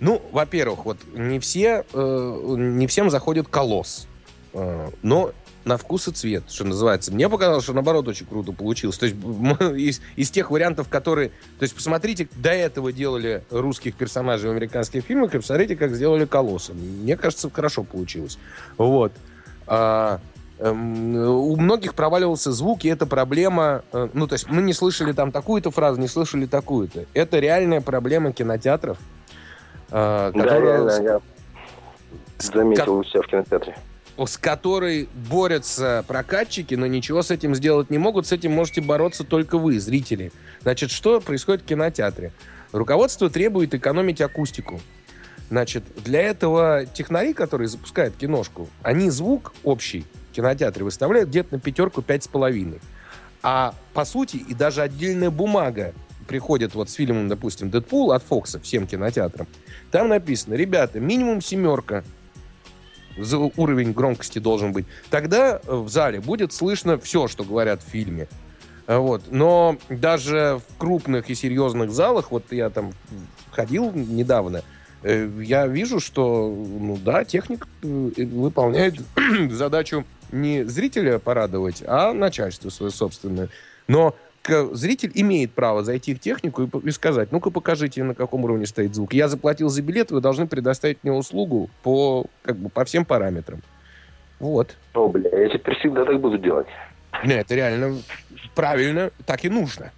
Ну, во-первых, вот не все, э, не всем заходит колосс. Э, Но на вкус и цвет, что называется. Мне показалось, что наоборот очень круто получилось. То есть из, из тех вариантов, которые... То есть посмотрите, до этого делали русских персонажей в американских фильмах, и посмотрите, как сделали колосса. Мне кажется, хорошо получилось. Вот. А, эм, у многих проваливался звук, и это проблема... э, Ну, то есть мы не слышали там такую-то фразу, не слышали такую-то. Это реальная проблема кинотеатров, э, Да, которая- реально, я заметил у себя в кинотеатре. С которой борются прокатчики, но ничего с этим сделать не могут. С этим можете бороться только вы, зрители. Значит, что происходит в кинотеатре? Руководство требует экономить акустику. Значит, для этого технари, которые запускают киношку, они звук общий в кинотеатре выставляют где-то на пятерку, пять с половиной. А по сути и даже отдельная бумага приходит вот с фильмом, допустим, «Дэдпул» от Фокса всем кинотеатрам. Там написано, ребята, минимум семерка уровень громкости должен быть. Тогда в зале будет слышно все, что говорят в фильме. Вот. Но даже в крупных и серьезных залах, вот я там ходил недавно, э, я вижу, что, ну да, техник э, выполняет задачу не зрителя порадовать, а начальство свое собственное. Но зритель имеет право зайти в технику и, и сказать, ну-ка покажите, на каком уровне стоит звук. Я заплатил за билет, вы должны предоставить мне услугу по, как бы, по всем параметрам. Вот. О, бля, я теперь всегда так буду делать. Не, это реально правильно, так и нужно.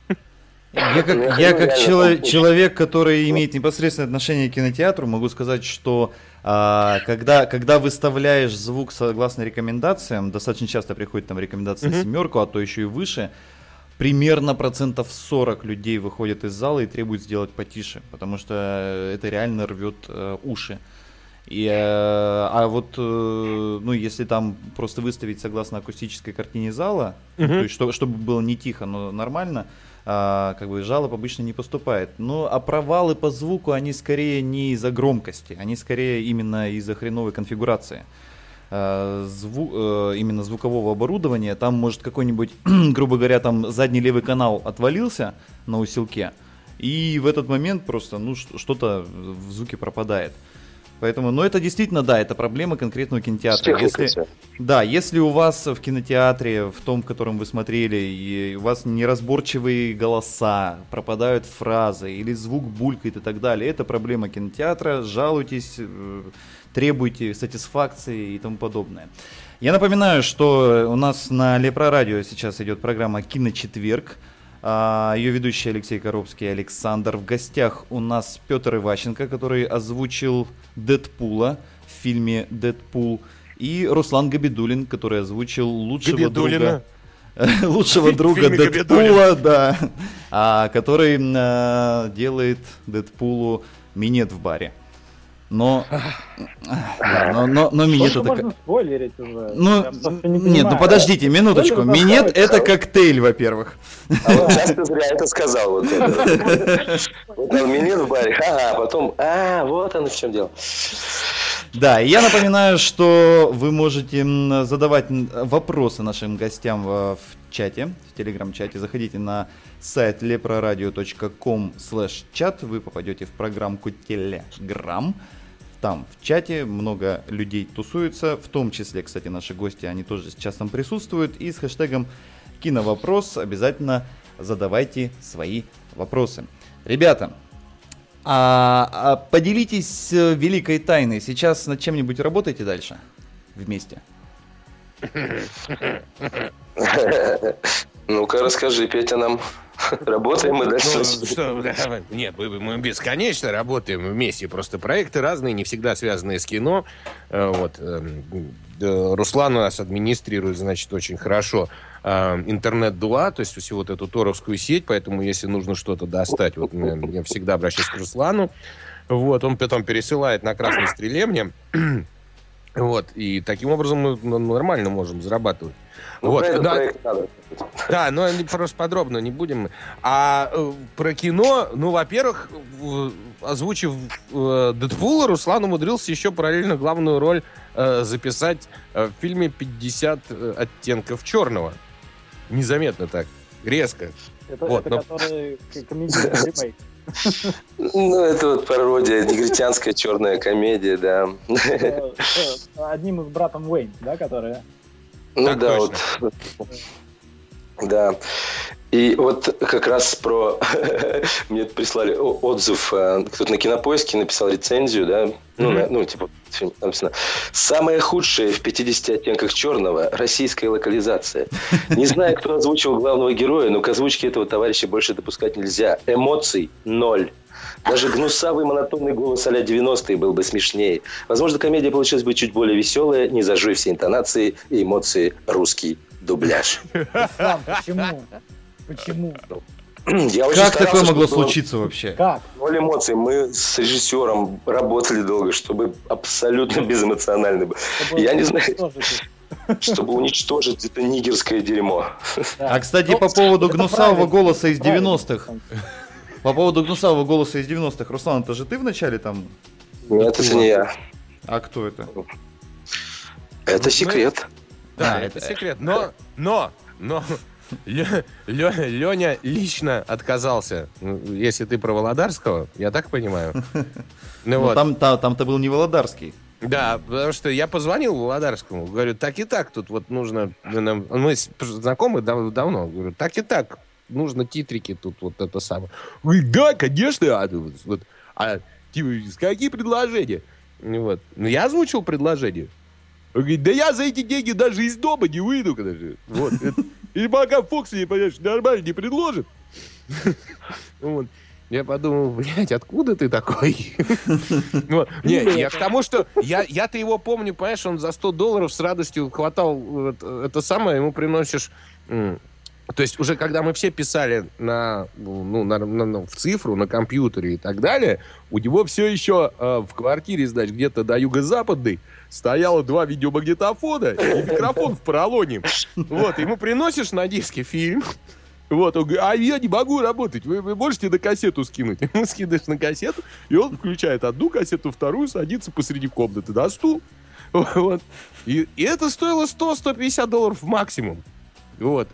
Я Я как, я хотел как чело- человек, который имеет непосредственное отношение к кинотеатру, могу сказать, что а, когда, когда выставляешь звук согласно рекомендациям, достаточно часто приходит там рекомендация на Мгм. семерку, а то еще и выше, примерно процентов 40 людей выходят из зала и требуют сделать потише, потому что это реально рвет э, уши. И, э, а вот, э, ну, если там просто выставить согласно акустической картине зала, Мгм. то есть, что- чтобы было не тихо, но нормально, а, как бы жалоб обычно не поступает. Ну, а провалы по звуку, они скорее не из-за громкости, они скорее именно из-за хреновой конфигурации. Э, зву- э, именно звукового оборудования, там может какой-нибудь, грубо говоря, там задний левый канал отвалился на усилке, и в этот момент просто, ну, что-то в звуке пропадает. Поэтому, ну, это действительно, да, это проблема конкретного кинотеатра. Если, да, если у вас в кинотеатре, в том, в котором вы смотрели, и у вас неразборчивые голоса, пропадают фразы, или звук булькает и так далее, это проблема кинотеатра, жалуйтесь, э, требуйте сатисфакции и тому подобное. Я напоминаю, что у нас на Лепро Радио сейчас идет программа «Киночетверг». А, Ее ведущий Алексей Коробский и Александр. В гостях у нас Петр Иващенко, который озвучил Дэдпула в фильме «Дэдпул». И Руслан Габидулин, который озвучил лучшего Габидулина. друга... Лучшего друга Дэдпула, да. А, который э, делает Дэдпулу минет в баре. Но, да, но, но, но минет это... можно спойлерить уже? Ну, не нет, ну подождите, минуточку. Спойлер Минет это коктейль, во-первых. А вот сейчас ты зря это сказал. Вот это. Вот он минет в баре, а потом, а, вот оно в чем дело. Да, и я напоминаю, что вы можете задавать вопросы нашим гостям в, в чате, в телеграм-чате. Заходите на сайт leproradio.com чат, вы попадете в программку Телеграм. Там в чате много людей тусуется, в том числе, кстати, наши гости, они тоже сейчас там присутствуют. И с хэштегом киновопрос обязательно задавайте свои вопросы. Ребята, а, а поделитесь великой тайной. Сейчас над чем-нибудь работаете дальше? Вместе. Ну-ка, расскажи, Петя, нам. Работаем мы дальше. Ну, что, нет, мы, бесконечно работаем вместе. Просто проекты разные, не всегда связанные с кино. Э, Вот. эм, э, Руслан у нас администрирует, значит, очень хорошо э, интернет-дуа, то есть всю вот эту торовскую сеть, поэтому если нужно что-то достать, вот я всегда обращаюсь к Руслану. Вот, он потом пересылает на красной стреле мне. Вот, и таким образом мы ну, нормально можем зарабатывать. Ну, вот, да, проект надо. да, но просто подробно не будем. А э, про кино, ну, во-первых, озвучив э, Дэдпула, Руслан умудрился еще параллельно главную роль э, записать э, в фильме «50 оттенков черного». Незаметно так, резко. Это, Вот, это но- который комедийный ремейк. Ну, это вот пародия, негритянская черная комедия, да. Э, э, Одним из братом Уэйн, да, которые... Ну Так да, точно. вот. Да. И вот как раз про... Мне прислали отзыв, э, кто-то на Кинопоиске написал рецензию, да, ну, на- ну типа, фильм написано, самое худшее в 50 оттенках черного российская локализация. Не знаю, кто озвучил главного героя, но к озвучке этого товарища больше допускать нельзя. Эмоций ноль. Даже гнусавый монотонный голос а 90-е был бы смешнее. Возможно, комедия получилась бы чуть более веселая, не зажуй все интонации и эмоции русский дубляж. Руслан, почему? Почему? Я Как старался, такое могло чтобы случиться вообще? Как? Ноль эмоций. Мы с режиссером работали долго, чтобы абсолютно безэмоционально было. Чтобы Я не знаю. Чтобы уничтожить это нигерское дерьмо. Да. А, кстати, Ну, по поводу это гнусавого правильно, голоса из правильно. 90-х. По поводу гнусавого голоса из 90-х. Руслан, это же ты вначале там? Нет, это не я. А кто это? Это секрет. Да, А, это это- секрет. Но, но, но Лё- Леня лично отказался. Ну, Если ты про Володарского, я так понимаю. Ну Ну, вот. там, та- там-то был не Володарский. Да, потому что я позвонил Володарскому, говорю, так и так, тут вот нужно, мы знакомы дав- давно, говорю, так и так, нужно титрики тут вот это самое. Говорит, да, конечно, а, вот, вот, а типа, какие предложения? Ну Вот. Ну, я озвучил предложение. Он говорит, да я за эти деньги даже из дома не выйду. когда же». Вот. И пока Фокс мне, понимаешь, нормально не предложит. Вот. Я подумал, блядь, откуда ты такой? Не, я к тому, что я-то его помню, понимаешь, он за 100 долларов с радостью хватал это самое, ему приносишь То есть уже когда мы все писали на, ну, на, на- на- в цифру, на компьютере и так далее, у него все еще э, в квартире, значит, где-то до юго-западной стояло два видеомагнитофона и микрофон в поролоне. Вот, ему приносишь на диске фильм, вот, он говорит, а я не могу работать, вы, вы можете на кассету скинуть? Ему скидываешь на кассету, и он включает одну кассету, вторую, садится посреди комнаты на стул. Вот. И, и это стоило 100-150 долларов максимум. Вот.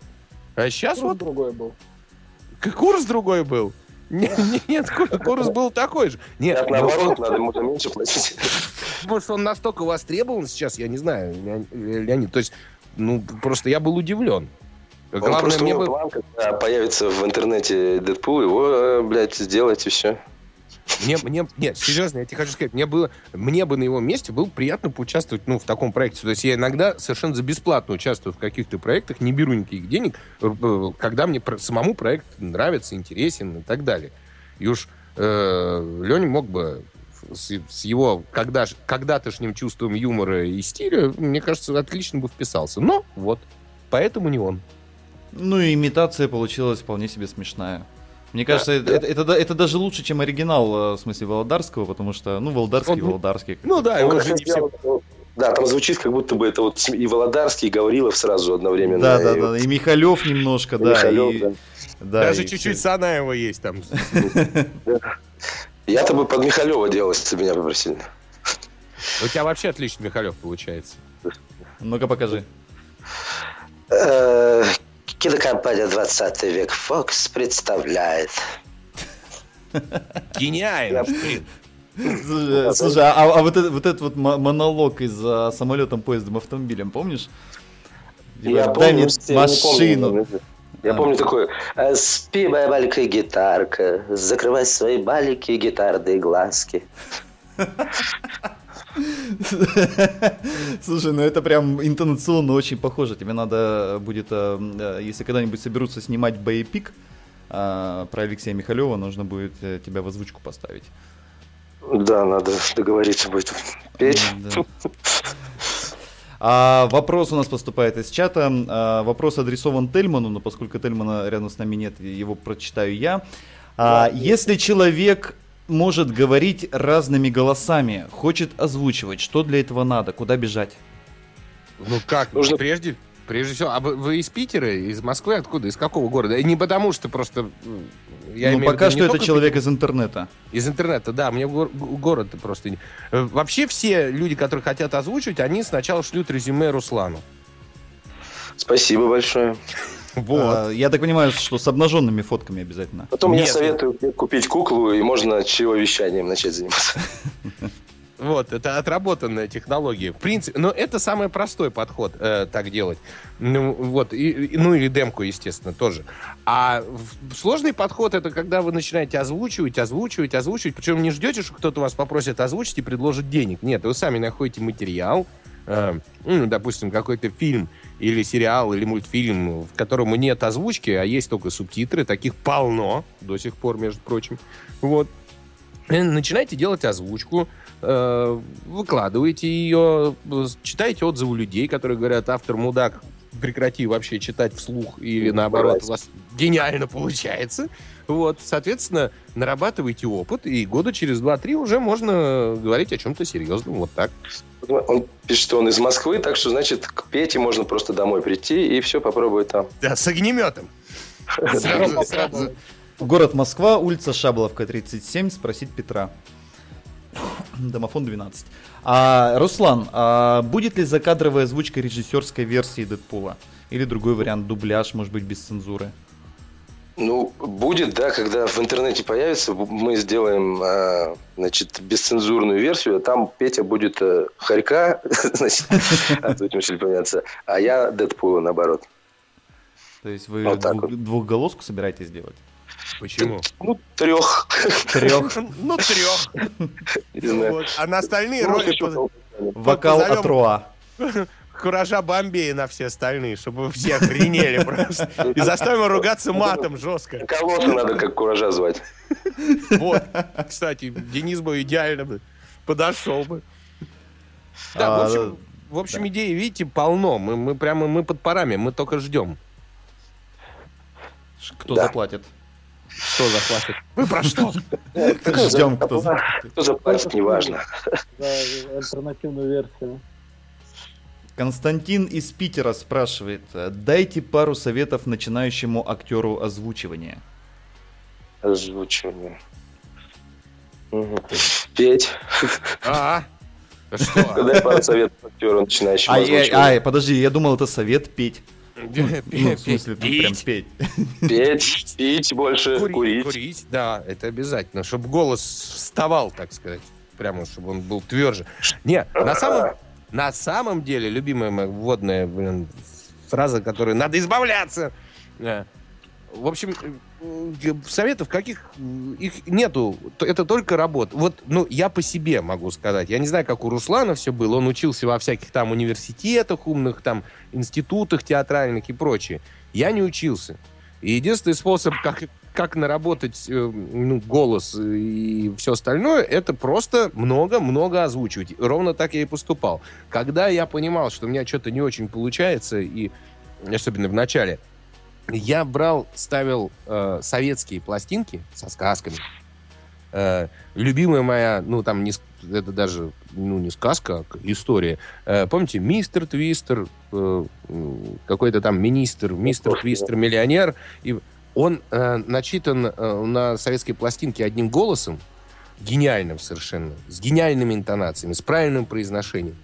А сейчас Курс вот другой был. курс другой был. Не- не- Нет, кур- курс был такой же. Нет, Нет, ну, наоборот, надо можно меньше платить. может, он настолько востребован сейчас, я не знаю, Леон- Леонид. То есть, ну, просто я был удивлен. Он Главное, просто мне у него бы... план, когда появится в интернете Дэдпул, его, э, блядь, сделать и все. Мне, мне, нет, серьезно, я тебе хочу сказать, мне было, мне бы на его месте было приятно поучаствовать, ну, в таком проекте. То есть я иногда совершенно за бесплатно участвую в каких-то проектах, не беру никаких денег, э, когда мне самому проект нравится, интересен и так далее. И уж э, Леня мог бы с, с его когда, когда-тошним чувством юмора и стиля, мне кажется, отлично бы вписался. Но вот, поэтому не он. Ну и имитация получилась вполне себе смешная. Мне кажется, это, это- это да- это даже лучше, чем оригинал, э, в смысле, Володарского, потому что, ну, Володарский, Он- Володарский. Ну да, Он его как же раз не все Да, там звучит, как будто бы это вот и Володарский, и Гаврилов сразу одновременно. Да, да, и да, и Михалев немножко, и да. Михалев, и- да. да, Даже и чуть-чуть. Санаева есть там. Я-то бы под Михалева делал, если бы меня попросили. У тебя вообще отлично Михалев получается. Ну-ка покажи. Кинокомпания «20 век Фокс» представляет. Гениально, блин. Слушай, слушай, а, а вот, этот, вот этот вот мо- монолог из за самолетом, поездом, автомобилем, помнишь? Типа, Я Дай помню, мне я не машину. помню. Я А. помню такое. э, Спи, моя маленькая гитарка, закрывай свои маленькие гитарные глазки. Слушай, ну это прям интонационно очень похоже. Тебе надо будет, э, э, если когда-нибудь соберутся снимать боепик э, про Алексея Михалева, нужно будет тебя в озвучку поставить. Да, надо договориться будет петь. А, вопрос у нас поступает из чата. А, вопрос адресован Тельману, но поскольку Тельмана рядом с нами нет, его прочитаю я. А, если человек может говорить разными голосами, хочет озвучивать, что для этого надо, куда бежать? Ну как, Нужно- прежде, прежде всего, а вы, из Питера, из Москвы, откуда, из какого города? И не потому, что просто... Я ну, пока виду что это человек из интернета. Из интернета, да, мне гор- г- город просто... не- Э, Вообще все люди, которые хотят озвучивать, они сначала шлют резюме Руслану. Спасибо большое. Вот. А, я так понимаю, что с обнаженными фотками обязательно. Потом я Нет. советую купить куклу, и можно чревовещанием начать заниматься. Вот, это отработанная технология. В принципе, но это самый простой подход э, так делать. Ну, вот, и, и- ну или демку, естественно, тоже. А сложный подход это когда вы начинаете озвучивать, озвучивать, озвучивать. Причем не ждете, что кто-то вас попросит озвучить и предложит денег. Нет, вы сами находите материал, э, ну, допустим, какой-то фильм или сериал, или мультфильм, в котором нет озвучки, а есть только субтитры. Таких полно до сих пор, между прочим. Вот. Э, Начинайте делать озвучку, э, выкладываете ее, читаете отзывы людей, которые говорят, автор мудак, прекрати вообще читать вслух, или наоборот, у вас гениально получается. Вот, соответственно, нарабатываете опыт, и года через 2-3 уже можно говорить о чем-то серьезном, вот так. Он пишет, что он из Москвы, так что, значит, к Пете можно просто домой прийти и все попробовать там. Да, с огнеметом. Сразу- сразу. Город Москва, улица Шабловка, 37, спросить Петра. Домофон 12. А, Руслан, а будет ли закадровая озвучка режиссерской версии Дэдпула? Или другой вариант, дубляж, может быть, без цензуры? Ну, будет, да, когда в интернете появится, мы сделаем, а, значит, бесцензурную версию, а там Петя будет э, Харька, значит, озвучим шлепанется, а я Дэдпула, наоборот. То есть вы Вот так двух- двухголоску собираетесь делать? Почему? Ну, трех, Трех. Ну, трех. не знаю. Вот. А на остальные Ну, роли. Вокал от Руа. Куража Бомбея на все остальные, чтобы все охренели просто. И заставим ругаться матом жестко. Кого-то надо как куража звать. Вот. Кстати, Денис бы идеально бы подошел бы. Да, в А, общем, в общем идеи, видите, полно. Мы, мы прямо мы под парами, мы только ждем. Кто Да. заплатит? Что захватит? Вы про что? Ждем, кто за- Кто заплатит, неважно. За альтернативную версию. Константин из Питера спрашивает, дайте пару советов начинающему актеру озвучивания. Озвучивание. Мгм. Петь. А, да что? Дай пару советов актеру, начинающему Ай, ай, подожди, я думал, это совет петь. Ну, в смысле, ну, прям Пить. петь. Петь, пить больше, Курить, курить. курить, да, это обязательно, чтобы голос вставал, так сказать, прямо, чтобы он был тверже. Не, на самом, на самом деле, любимая моя вводная, блин, фраза, которой надо избавляться. Э, В общем, э, советов каких э, их нету, это только работа. Вот, ну, я по себе могу сказать. Я не знаю, как у Руслана все было. Он учился во всяких там университетах умных, там, институтах театральных и прочее. Я не учился. И единственный способ, как, как наработать э, ну, голос и все остальное, это просто много-много озвучивать. Ровно так я и поступал. Когда я понимал, что у меня что-то не очень получается, и особенно в начале, я брал, ставил э, советские пластинки со сказками. Э, любимая моя, ну там не, это даже ну не сказка, а история. Э, помните, мистер Твистер, э, какой-то там министр, мистер Твистер, миллионер, и он э, начитан э, на советской пластинке одним голосом, гениальным совершенно, с гениальными интонациями, с правильным произношением.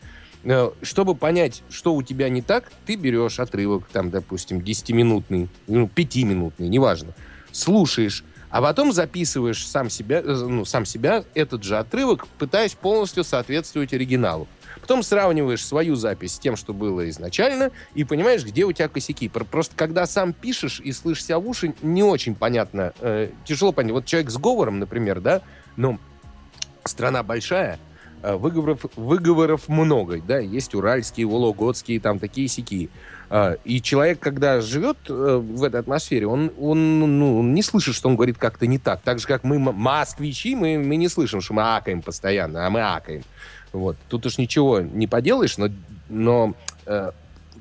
Э, Чтобы понять, что у тебя не так, ты берешь отрывок, там, допустим, 10-минутный, ну, 5-минутный, неважно, слушаешь, а потом записываешь сам себя, э, ну, сам себя, этот же отрывок, пытаясь полностью соответствовать оригиналу. Потом сравниваешь свою запись с тем, что было изначально, и понимаешь, где у тебя косяки. Про- Просто когда сам пишешь и слышишь себя в уши, не очень понятно, э, тяжело понять. Вот человек с говором, например, да, ну, страна большая, э, выговоров, выговоров много, да, есть уральские, вологодские, там такие сики. И человек, когда живет э, в этой атмосфере, он, он, ну, он не слышит, что он говорит как-то не так. Так же, как мы, москвичи, мы, мы не слышим, что мы акаем постоянно, а мы акаем. Вот. Тут уж ничего не поделаешь, но, но э,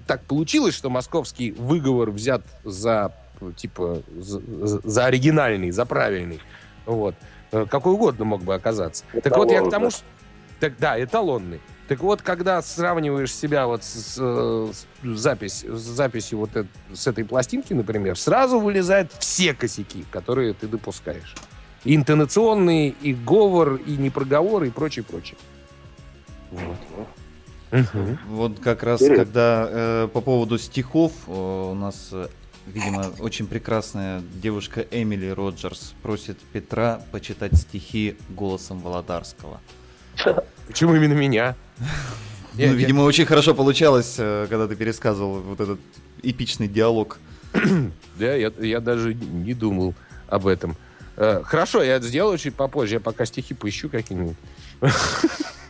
так получилось, что московский выговор взят за, типа, за, за- оригинальный, за правильный. Вот. Э, Какой угодно мог бы оказаться. Так вот, я к тому, что... Так, да, эталонный. Так вот, когда сравниваешь себя вот с, э, с запись, с записью вот эт- с этой пластинки, например, сразу вылезают все косяки, которые ты допускаешь. И интонационные, и говор, и непроговор, и прочее, прочее. Вот. Мгм. Вот как раз, когда э, по поводу стихов, э, у нас, э, видимо, очень прекрасная девушка Эмили Роджерс просит Петра почитать стихи голосом Володарского. Почему именно меня? Я- ну, я- видимо, очень хорошо получалось, э, когда ты пересказывал вот этот эпичный диалог. Да, я, я даже не думал об этом. Э, Хорошо, я это сделаю чуть попозже, я пока стихи поищу какие-нибудь.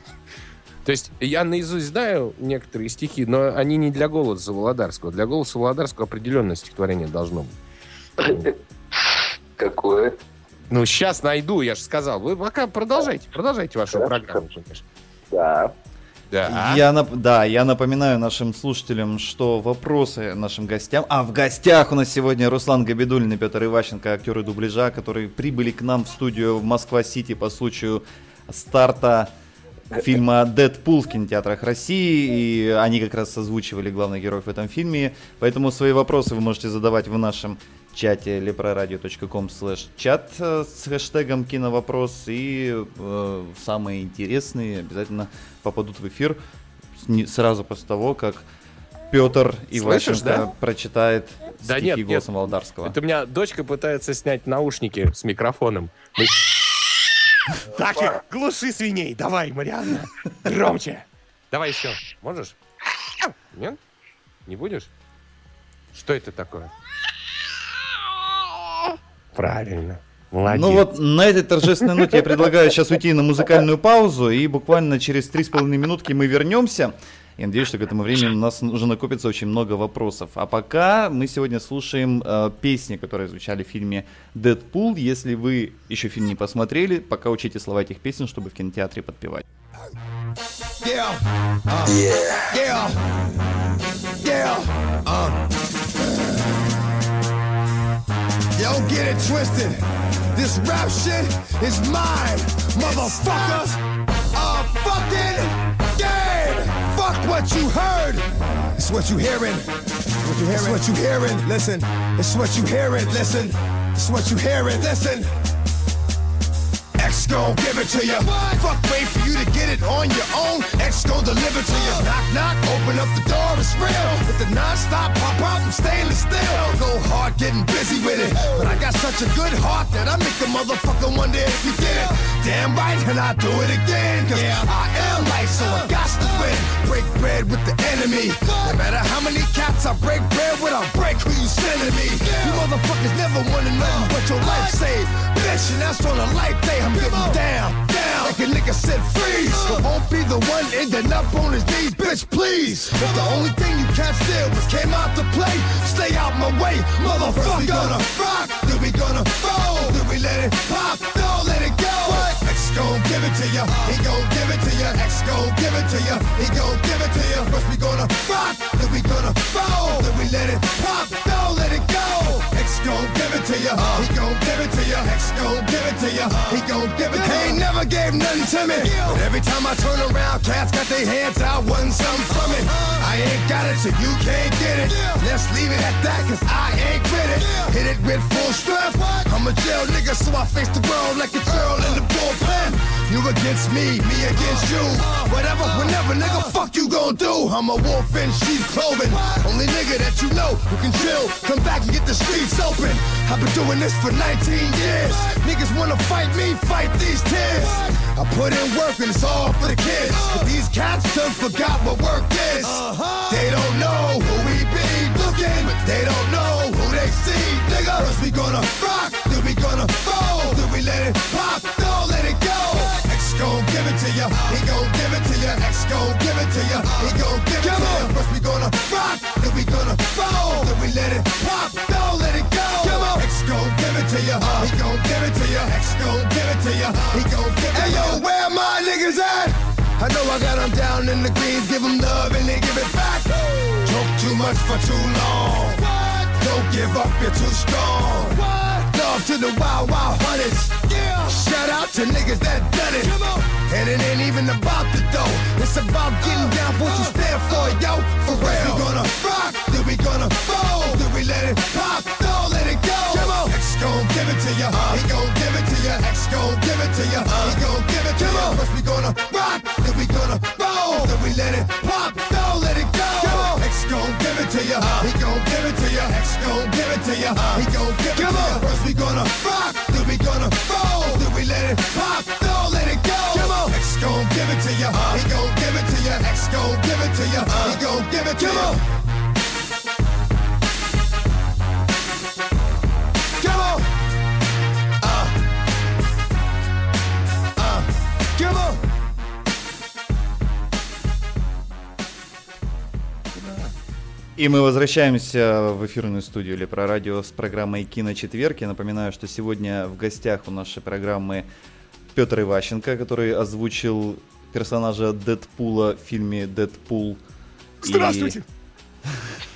То есть я наизусть знаю некоторые стихи, но они не для голоса Володарского. Для голоса Володарского определенное стихотворение должно быть. Какое? Ну, сейчас найду, я же сказал. Вы пока продолжайте, продолжайте вашу Хорошо. программу, конечно. Да. Да. Я нап- да, я напоминаю нашим слушателям, что вопросы нашим гостям... А, в гостях у нас сегодня Руслан Габидулин и Петр Иващенко, актеры дубляжа, которые прибыли к нам в студию в Москва-Сити по случаю старта фильма «Дэдпул» в кинотеатрах России, и они как раз озвучивали главных героев в этом фильме, поэтому свои вопросы вы можете задавать в нашем чате leproradio.com slash чат э, с хэштегом киновопрос, и э, самые интересные обязательно попадут в эфир сразу после того, как Петр Иващенко да? прочитает Да стихи нет, нет. голосом Володарского. Это у меня дочка пытается снять наушники с микрофоном. Мы- Так, их, глуши свиней. Давай, Марианна. Громче. Давай еще. Можешь? Нет? Не будешь? Что это такое? Правильно. Молодец. Ну вот на этой торжественной ноте я предлагаю сейчас уйти на музыкальную паузу, и буквально через три с половиной минутки мы вернемся. Я надеюсь, что к этому времени у нас уже накопится очень много вопросов. А пока мы сегодня слушаем э, песни, которые звучали в фильме «Дэдпул». Если вы еще фильм не посмотрели, пока учите слова этих песен, чтобы в кинотеатре подпевать. Yeah. Uh, yeah. Yeah. Uh. Yo, get it twisted. This rap shit is mine, motherfucker. A fucking what you heard. It's what you hearing. What you hearing? It's what you hearing. Listen. It's what you hearing. Listen. It's what you hearing. Listen. Gon' give it to you. Fuck, wait for you to get it on your own. X gon' deliver to you. Knock, knock, open up the door, it's real. With the non-stop pop out and stainless steel. Go hard, getting busy with it. But I got such a good heart that I make the motherfucker wonder if you did it. Damn right, and I do it again. Cause I am life, so I got to win. Break bread with the enemy. No matter how many cats I break bread with, I'll break who you sending me. You motherfuckers never wanted nothing but your life saved. Bitch, and that's on a life day. I'm getting down, down. Like a nigga said freeze. But won't be the one ending up on his knees, bitch, please. If the only thing you can't steal was came out to play, stay out my way, motherfucker. First we gonna rock, then we gonna fold, then we let it pop, don't let it go. X gon' give it to ya, he gon' give it to ya. X gon' give it to ya, he gon' give it to ya. First we gonna rock, then we gonna fold, then we let it pop, don't let it go. Gon' give it to ya, he gon' give it to ya. X gon' give it to ya, he gon' give it to ya. He ain't never gave nothing to me, but every time I turn around, cats got their hands out, wanting something from it. Uh-huh. I ain't got it, so you can't get it. Let's leave it at that, cause I ain't with it. Hit it with full strength. I'm a jail nigga, so I face the world like a uh-huh. girl in the bullpen. You against me, me against you. Uh-huh. Whatever, whenever, nigga, fuck you gon' do. I'm a wolf in sheep clothing. Only nigga that you know who can chill. Come back and get the streets open. I've been doing this for 19 years. Niggas wanna fight me, fight these tears. I put in work and it's all for the kids. But these cats done forgot what work is. Uh-huh. They don't know who we be looking, but they don't know who they see, nigga. First we gonna rock, then we gonna fold, then we let it pop, don't let it go. X gon' give it to ya, he gon' give it to ya. X gon' give it to ya, he gon' give it to ya. First we gonna rock, then we gonna fold, then we let it pop, to ya, he gon' give it to ya. X gon' give it to ya, he gon' give it to ya. Hey yo, where my niggas at? I know I got them down in the greens, give them love and they give it back. Talk too much for too long. Don't give up, you're too strong. Love to the wild, wild hunters. Shout out to niggas that done it. And it ain't even about the dough. It's about getting uh, down for what you uh. stand for, yo. For real. We gonna rock, then we gonna fold, then we let it pop, give it to ya, he gon' give it to ya. X gon' give it to ya, he gon' give it to ya. First we gonna rock, then we gonna fold, then we let it pop, don't let it go. X gon' give it to ya, he gon' give it to ya. X gon' give it to ya, he gon' give it to ya. First we gonna rock, then we gonna fold, then we let it pop, don't let it go. X gon' give it to ya, he gon' give it to ya. X gon' give it to ya, he gon' give it to ya. И мы возвращаемся в эфирную студию или про радио с программой Кино Четверг. Я напоминаю, что сегодня в гостях у нашей программы Петр Иващенко, который озвучил персонажа Дэдпула в фильме Дэдпул. Здравствуйте.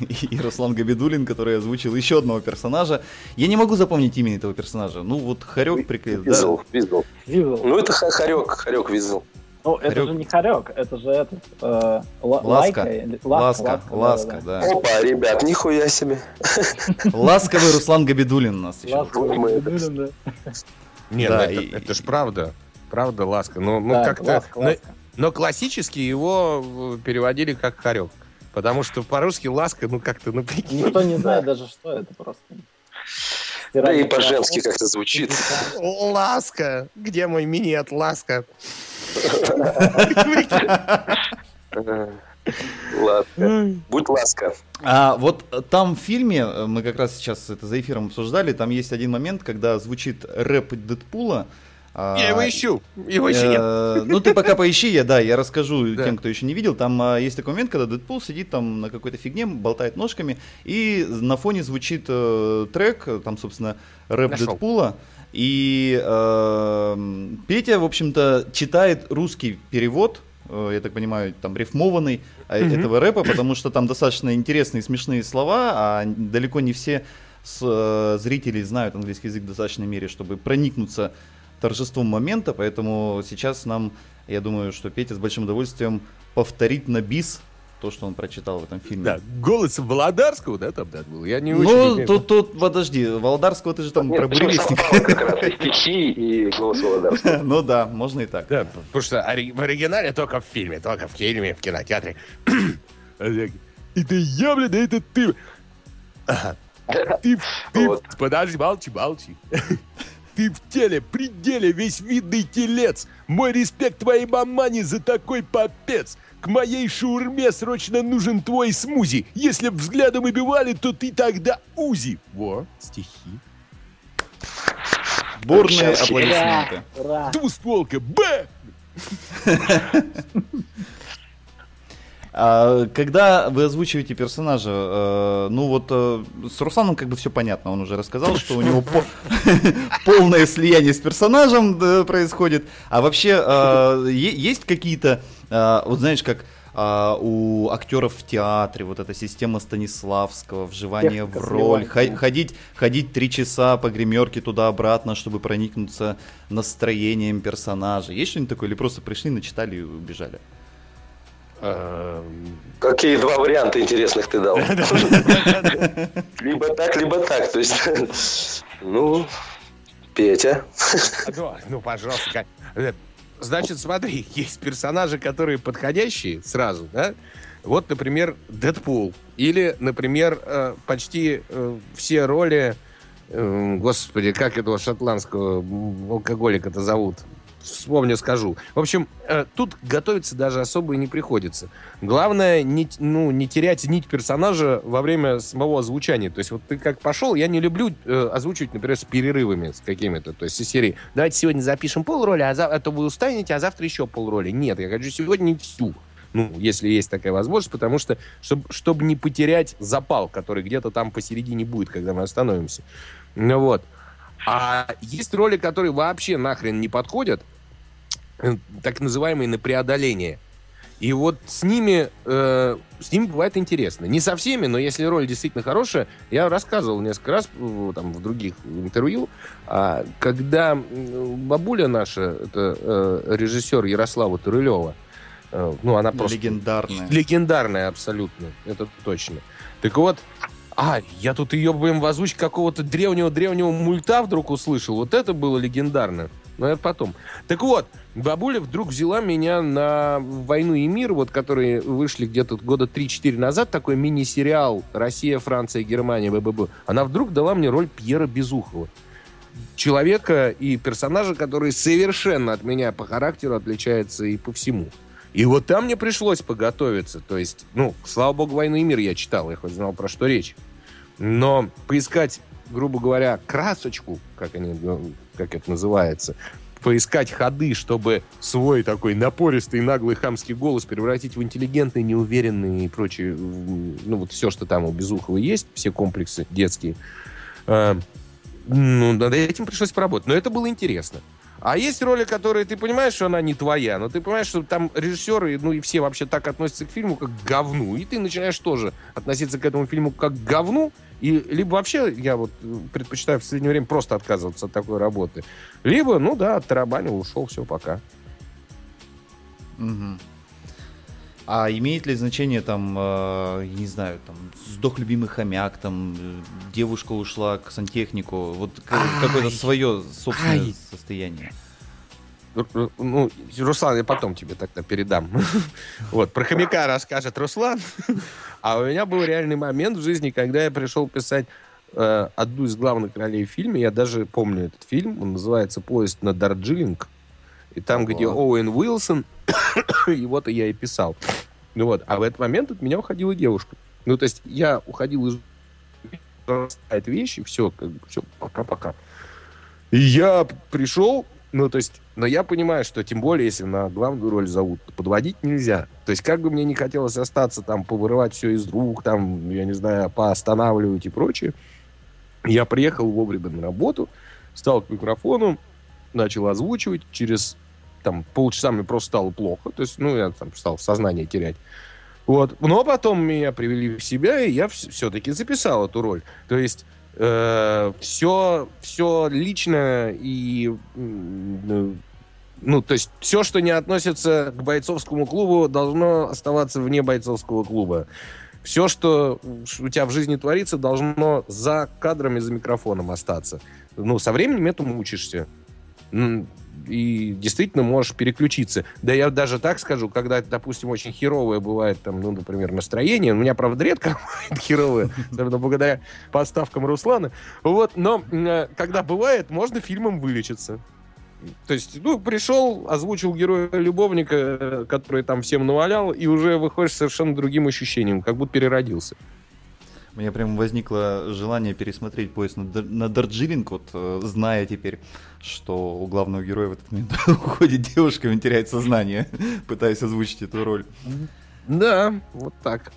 И, и Руслан Габидулин, который озвучил еще одного персонажа. Я не могу запомнить имя этого персонажа. Ну вот Харек приклеил. да? Визел, визел. Визел. Ну, это ха- хорек, хорек визел. Ну, это Хорек. же не хорек, это же этот... э, ла- Ласка. лайка или- Ласка, ласка, да-да-да. да. Опа, ребят, нихуя себе. Ласковый Руслан Габидулин у нас еще. Ласка, мы это- да. Нет, Да, ну это, и- это ж правда. Правда, ласка. Ну, ну Да, как-то. ласка, но- ласка. Но, классически его э, переводили как хорек. Потому что по-русски ласка, ну как-то, ну прикинь. Никто не знает даже, что это просто. Да и по-женски как-то звучит. Ласка! Где мой минет, ласка? Ладно. Будь ласка. А вот там в фильме, э, мы как раз сейчас это за эфиром обсуждали, там есть один момент, когда звучит рэп Дэдпула. а, Я его ищу. Его еще нет. э, Ну ты пока поищи, я, да, я расскажу тем, кто еще не видел. Там а, есть такой момент, когда Дэдпул сидит там на какой-то фигне, болтает ножками, и на фоне звучит э, трек, там, собственно, рэп Нашел. И э, Петя, в общем-то, читает русский перевод, э, я так понимаю, там рифмованный Мгм. этого рэпа, потому что там достаточно интересные, смешные слова, а далеко не все с, э, зрители знают английский язык в достаточной мере, чтобы проникнуться торжеством момента, поэтому сейчас нам, я думаю, что Петя с большим удовольствием повторит на бис то, что он прочитал в этом фильме. Да, голос Володарского, да, там да, был? Я не Ну, очень... тут, тут, подожди, Володарского ты же там Нет, про как раз и стихи, и голос Володарского. Ну да, можно и так. Да, потому что в оригинале только в фильме, только в фильме, в кинотеатре. Это я, блин, да это ты. Ага. Ты, ты, Вот. подожди, молчи, молчи. Ты в теле, пределе, весь видный телец. Мой респект твоей мамане за такой попец. К моей шаурме срочно нужен твой смузи. Если б взглядом убивали, то ты тогда узи. Во, стихи. Бурные Сейчас аплодисменты. Ура! Двустволка, Б! А, когда вы озвучиваете персонажа, э, ну вот э, с Русланом как бы все понятно, он уже рассказал, что у него по- полное слияние с персонажем да, происходит. А вообще э, есть какие-то, э, вот знаешь, как э, у актеров в театре, вот эта система Станиславского, вживание в Техника роль, сливания. ходить ходить, три часа по гримерке туда-обратно, чтобы проникнуться настроением персонажа. Есть что-нибудь такое? Или просто пришли, начитали и убежали? Эм, Какие два варианта интересных ты дал? Либо так, либо так. То есть, ну, Петя. Ну, ну, пожалуйста. Значит, смотри, есть персонажи, которые подходящие сразу, да? Вот, например, Дэдпул. Или, например, э, почти э, все роли... э, Господи, как этого шотландского алкоголика-то зовут? Вспомню, скажу. В общем, э, тут готовиться даже особо и не приходится. Главное, не, ну, не терять нить персонажа во время самого озвучания. То есть вот ты как пошел, я не люблю э, озвучивать, например, с перерывами с какими-то. То есть из серии «давайте сегодня запишем полроли, а, за- а то вы устанете, а завтра еще полроли». Нет, я хочу сегодня всю. Ну, если есть такая возможность, потому что, чтобы, чтобы не потерять запал, который где-то там посередине будет, когда мы остановимся. Ну вот. А есть роли, которые вообще нахрен не подходят, так называемые на преодоление. И вот с ними, э, с ними бывает интересно. Не со всеми, но если роль действительно хорошая, я рассказывал несколько раз э, там, в других интервью, а, когда бабуля наша, это э, режиссер Ярослава Турылева, э, ну, она просто... Легендарная. Легендарная абсолютно, это точно. Так вот, а, я тут ее, блин, в озвучке какого-то древнего-древнего мульта вдруг услышал. Вот это было легендарно. Но это потом. Так вот, бабуля вдруг взяла меня на «Войну и мир», вот, которые вышли где-то года 3-4 назад, такой мини-сериал «Россия, Франция, Германия, БББ». Она вдруг дала мне роль Пьера Безухова. Человека и персонажа, который совершенно от меня по характеру отличается и по всему. И вот там мне пришлось поготовиться. То есть, ну, слава богу, «Войну и мир» я читал, я хоть знал, про что речь. Но поискать, грубо говоря, красочку, как, они, как это называется, поискать ходы, чтобы свой такой напористый, наглый, хамский голос превратить в интеллигентный, неуверенный и прочее, ну, вот все, что там у Безухова есть, все комплексы детские, э, ну, над этим пришлось поработать. Но это было интересно. А есть роли, которые ты понимаешь, что она не твоя, но ты понимаешь, что там режиссеры, ну и все вообще так относятся к фильму, как к говну. И ты начинаешь тоже относиться к этому фильму как к говну. И либо вообще я вот э, предпочитаю в последнее время просто отказываться от такой работы. Либо, ну да, оттарабанил, ушел, все, пока. Мгм. А имеет ли значение там, э, не знаю, там сдох любимый хомяк, там э, девушка ушла к сантехнику, вот какое-то свое собственное ай. состояние. Ну, Руслан, я потом тебе тогда передам. Вот, про хомяка расскажет Руслан. А у меня был реальный момент в жизни, когда я пришел писать э, одну из главных ролей в фильме. Я даже помню этот фильм. Он называется «Поезд на Дарджилинг». И там, Ого. где Оуэн Уилсон, его-то я и писал. Ну вот, а в этот момент от меня уходила девушка. Ну, то есть я уходил из вещи, все, как бы, все, пока-пока. И я пришел, ну, то есть, но я понимаю, что тем более, если на главную роль зовут, то подводить нельзя. То есть, как бы мне не хотелось остаться, там, повырывать все из рук, там, я не знаю, поостанавливать и прочее, я приехал вовремя на работу, стал к микрофону, начал озвучивать, через там полчаса мне просто стало плохо, то есть, ну, я там стал сознание терять. Вот. Но потом меня привели в себя, и я все-таки записал эту роль. То есть все, все личное и м, ну, то есть все, что не относится к бойцовскому клубу, должно оставаться вне бойцовского клуба. Все, что у тебя в жизни творится, должно за кадрами, за микрофоном остаться. Ну, со временем этому учишься. И действительно можешь переключиться. Да я даже так скажу, когда, допустим, очень херовое бывает, там, ну, например, настроение, у меня, правда, редко бывает херовое, особенно благодаря подставкам Руслана, вот, но э, когда бывает, можно фильмом вылечиться. То есть, ну, пришел, озвучил героя-любовника, э, который там всем навалял, и уже выходишь совершенно другим ощущением, как будто переродился. У меня прям возникло желание пересмотреть поезд на, на Дарджилинг, вот э, зная теперь, что у главного героя в этот момент уходит девушка, и он теряет сознание, пытаясь озвучить эту роль. Да, вот так.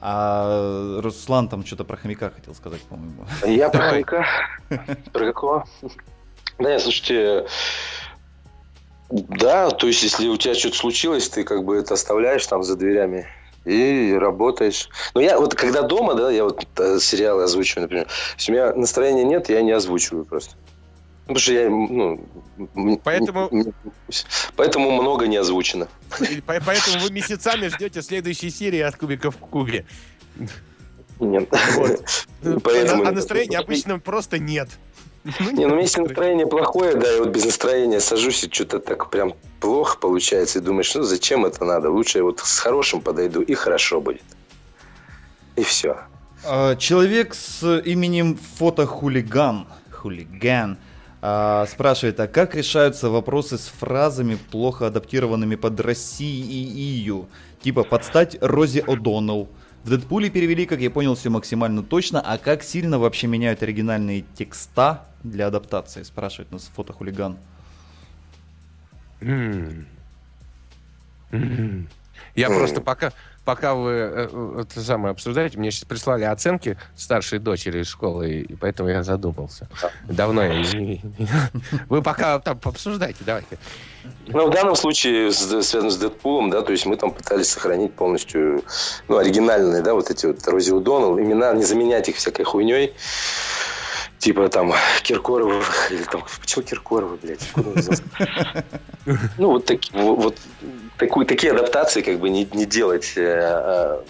А Руслан там что-то про хомяка хотел сказать, по-моему. Я про хомяка. Про какого? Да нет, слушайте, да, то есть если у тебя что-то случилось, ты как бы это оставляешь там за дверями и работаешь. Но я вот когда дома, да, я вот э, сериалы озвучиваю, например, если у меня настроения нет, я не озвучиваю просто. Потому что я, ну... Поэтому- Поэтому много не озвучено. Поэтому вы месяцами ждете следующей серии от Кубика в Кубе. Нет. Вот. Поэтому- А настроения обычно просто нет. Ну, Не, ну если настроения. настроение плохое, да, я вот без настроения сажусь, и что-то так прям плохо получается, и думаешь, ну зачем это надо? Лучше я вот с хорошим подойду, и хорошо будет. И все. А, Человек с именем фотохулиган, хулиган, а, спрашивает, а как решаются вопросы с фразами, плохо адаптированными под Россию? Типа подстать Рози О'Доннелл. В Дэдпуле перевели, как я понял, все максимально точно. А как сильно вообще меняют оригинальные текста для адаптации? Спрашивает нас фотохулиган. М. М. Я просто пока, пока вы э, э, это самое обсуждаете, мне сейчас прислали оценки старшей дочери из школы, и поэтому я задумался. Давно я не... Вы пока там обсуждайте, давайте. Но в данном случае связано с Дэдпулом, да, то есть мы там пытались сохранить полностью, ну, оригинальные, да, вот эти вот Рози Удонал, имена, не заменять их всякой хуйней. Типа там Киркоровых, или там, почему Киркоровы, блядь? Ну, вот, таки- вот, такую, такие адаптации как бы не, не делать. э, а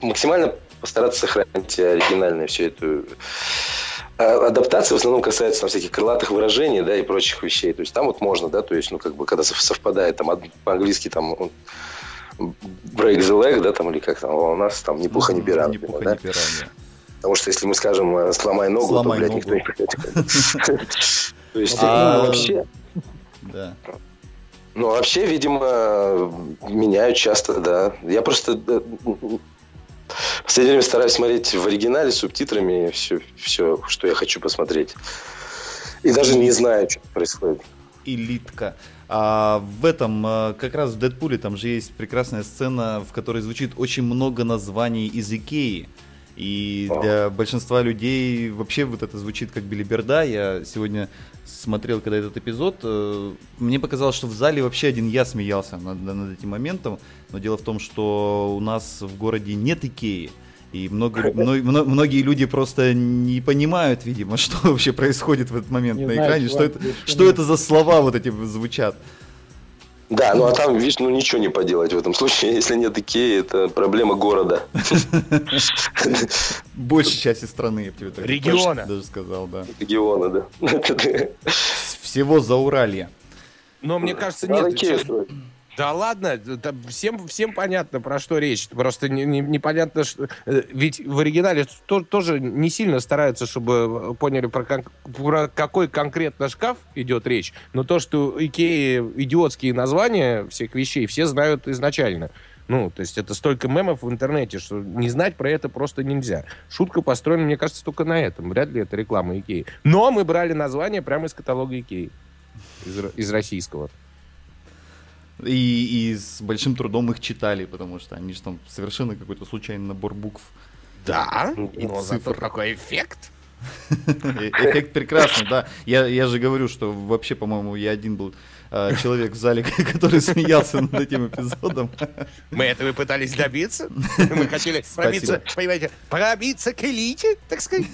максимально постараться сохранить оригинальную всю эту а адаптация в основном касается там, всяких крылатых выражений, да, и прочих вещей. То есть там вот можно, да, то есть, ну, как бы, когда сов- совпадает, там, по-английски там он, break the leg, да, там, или как там, а у нас там пера, Ни например, пуха, да. ни пера, да. Потому что если мы скажем э, сломай ногу, Сломай то, блядь, ногу. никто не придет. То есть, А- ну, вообще, Да. ну, вообще, видимо, меняют часто, да. Я просто э, в последнее время стараюсь смотреть в оригинале с субтитрами все, все, что я хочу посмотреть. И даже не знаю, что происходит. элитка. А в этом, э, как раз в Дэдпуле, там же есть прекрасная сцена, в которой звучит очень много названий из Икеи. И для большинства людей вообще вот это звучит как билиберда. Я сегодня смотрел, когда этот эпизод, э, мне показалось, что в зале вообще один я смеялся над, над этим моментом. Но дело в том, что у нас в городе нет Икеи. И много, мно- мно- многие люди просто не понимают, видимо, что вообще происходит в этот момент Не на знаю, экране, что это, что это за слова вот эти звучат. Да, ну а там, видишь, ну ничего не поделать в этом случае. Если нет Икеи, это проблема города. Большей части страны, я тебе так Региона. даже сказал, да. Региона, да. Всего за Уралье. Но мне кажется, нет. Да ладно, да всем, всем понятно, про что речь. Просто не- не- непонятно, что... э, Ведь в оригинале то- тоже не сильно стараются, чтобы поняли, про, кон- про какой конкретно шкаф идет речь. Но то, что Икеи идиотские названия всех вещей, все знают изначально. Ну, то есть это столько мемов в интернете, что не знать про это просто нельзя. Шутка построена, мне кажется, только на этом. Вряд ли это реклама Икеи. Но мы брали название прямо из каталога Икеи. Из, из российского. И, и с большим трудом их читали, потому что они же там совершенно какой-то случайный набор букв. Да, И но зато цифр. какой эффект. Э- Эффект прекрасный, да. Я, я же говорю, что вообще, по-моему, я один был э, человек в зале, который смеялся над этим эпизодом. Мы этого пытались добиться. Мы хотели пробиться, понимаете, пробиться к элите, так сказать.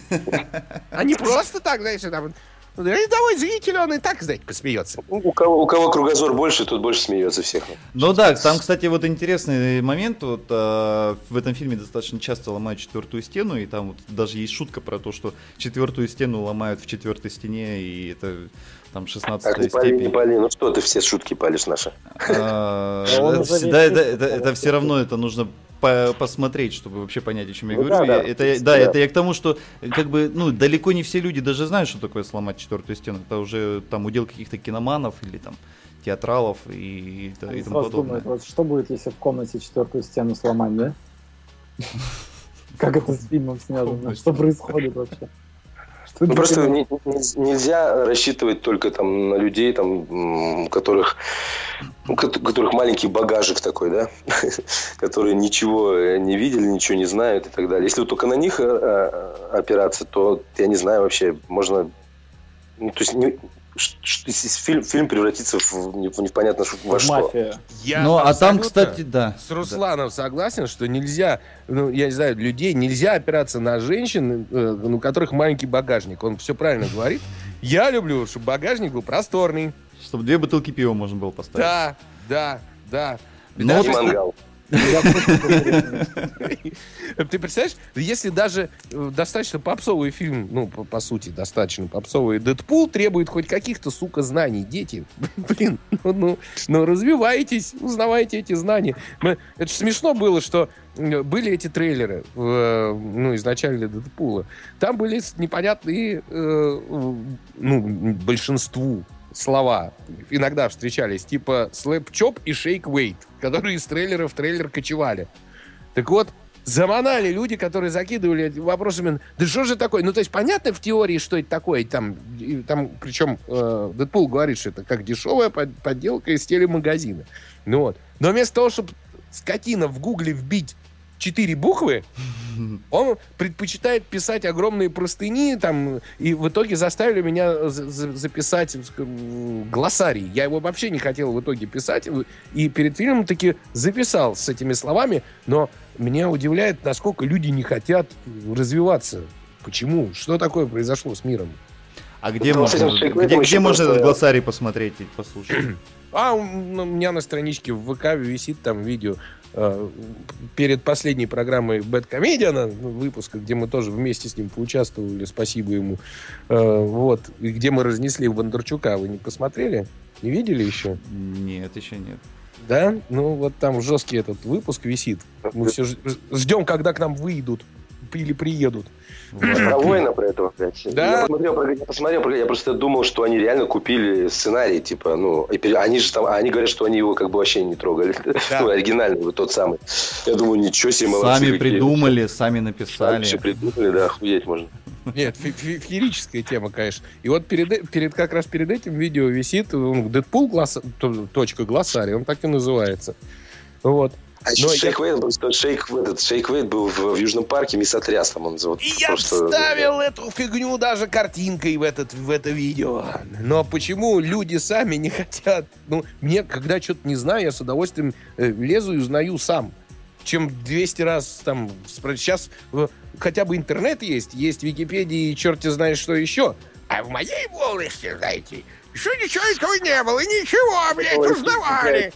А не просто так, знаешь, там... ну, Рядовой зритель, он и так, знаете, посмеется. У кого, у кого кругозор больше, тот больше смеется всех. Ну да, там, кстати, вот интересный момент. Вот э, в этом фильме достаточно часто ломают четвертую стену, и там вот даже есть шутка про то, что четвертую стену ломают в четвертой стене, и это там 16 Так, не пали, не степень. пали. Ну что ты все шутки палишь наши? А, Да, это, все равно это нужно по- посмотреть, чтобы вообще понять, о чем я Ну говорю. да, Я- да, это, я- да. да, это я к тому, что как бы ну далеко не все люди даже знают, что такое сломать четвертую стену. Это уже там удел каких-то киноманов или там театралов и, и, и тому подобное. думают, вот что будет, если в комнате четвертую стену сломать, да? Как это с фильмом связано? Что происходит вообще? Ну, это просто не- не- нельзя рассчитывать только там на людей, там, которых, у кот- у которых маленький багажик такой, да, которые ничего не видели, ничего не знают и так далее. Если вот только на них э, э, опираться, то я не знаю вообще, можно, ну, то есть не- фильм, фильм превратится в, в непонятно ш- во что. мафия. Я Ну, а там, кстати, да. С Русланом согласен, что нельзя, ну, я не знаю, людей нельзя опираться на женщин, э, у которых маленький багажник. Он все правильно говорит. Я люблю, чтобы багажник был просторный. Чтобы две бутылки пива можно было поставить. Да, да, да. Ну, вот- мангал. Ты представляешь, если даже э, достаточно попсовый фильм, ну, по, сути, достаточно попсовый Дэдпул требует хоть каких-то, сука, знаний. Дети, блин, ну, ну, ну, развивайтесь, узнавайте эти знания. Это смешно было, что были эти трейлеры, э, ну, изначально Дэдпула. Там были непонятные, э, ну, большинству слова иногда встречались, типа слэп чоп и шейк вейт, которые из трейлера в трейлер кочевали. Так вот, заманали люди, которые закидывали вопросами, да что же такое? Ну, то есть, понятно в теории, что это такое, там, и там причем э, Дэдпул говорит, что это как дешевая под- подделка из телемагазина. Ну вот. Но вместо того, чтобы скотина в гугле вбить четыре буквы, он предпочитает писать огромные простыни, там, и в итоге заставили меня за- за- записать глоссарий. Я его вообще не хотел в итоге писать, и перед фильмом таки записал с этими словами, но меня удивляет, насколько люди не хотят развиваться. Почему? Что такое произошло с миром? А где Ну, можно, где, еще где можно этот глоссарий посмотреть и послушать? А у меня на страничке в ВК висит там видео перед последней программой Бэткомедиана, выпуска, где мы тоже вместе с ним поучаствовали, спасибо ему. Э, вот, и где мы разнесли Бондарчука. Вы не посмотрели? Не видели еще? Нет, еще нет. Да? Ну, вот там жесткий этот выпуск висит. Мы все ждем, когда к нам выйдут или приедут. Про воина про этого, блядь. Да. Я посмотрел, я посмотрел, я просто думал, что они реально купили сценарий, типа, ну, они же там, они говорят, что они его как бы вообще не трогали. Да. Ну, оригинальный, вот тот самый. Я думаю, ничего себе, молодцы Сами какие. придумали, сами Сами написали. все придумали, да, охуеть можно. Нет, фе- фе- феерическая тема, конечно. И вот перед, э- перед как раз перед этим видео висит он, Дэдпул то- точка глоссарий, он так и называется. Вот. А Но я- Шейк был, что Шейк, этот, Шейк Вейт был в, в Южном парке, мисс Отряс там он вот И я просто- вставил эту фигню даже картинкой в, этот, в это видео. Но почему люди сами не хотят? Ну, мне, когда что-то не знаю, я с удовольствием э, лезу и узнаю сам. Чем 200 раз там... Сейчас э, хотя бы интернет есть, есть Википедия и черти знает что еще. А в моей молодости, знаете, еще ничего этого не было, ничего, блядь, узнавали.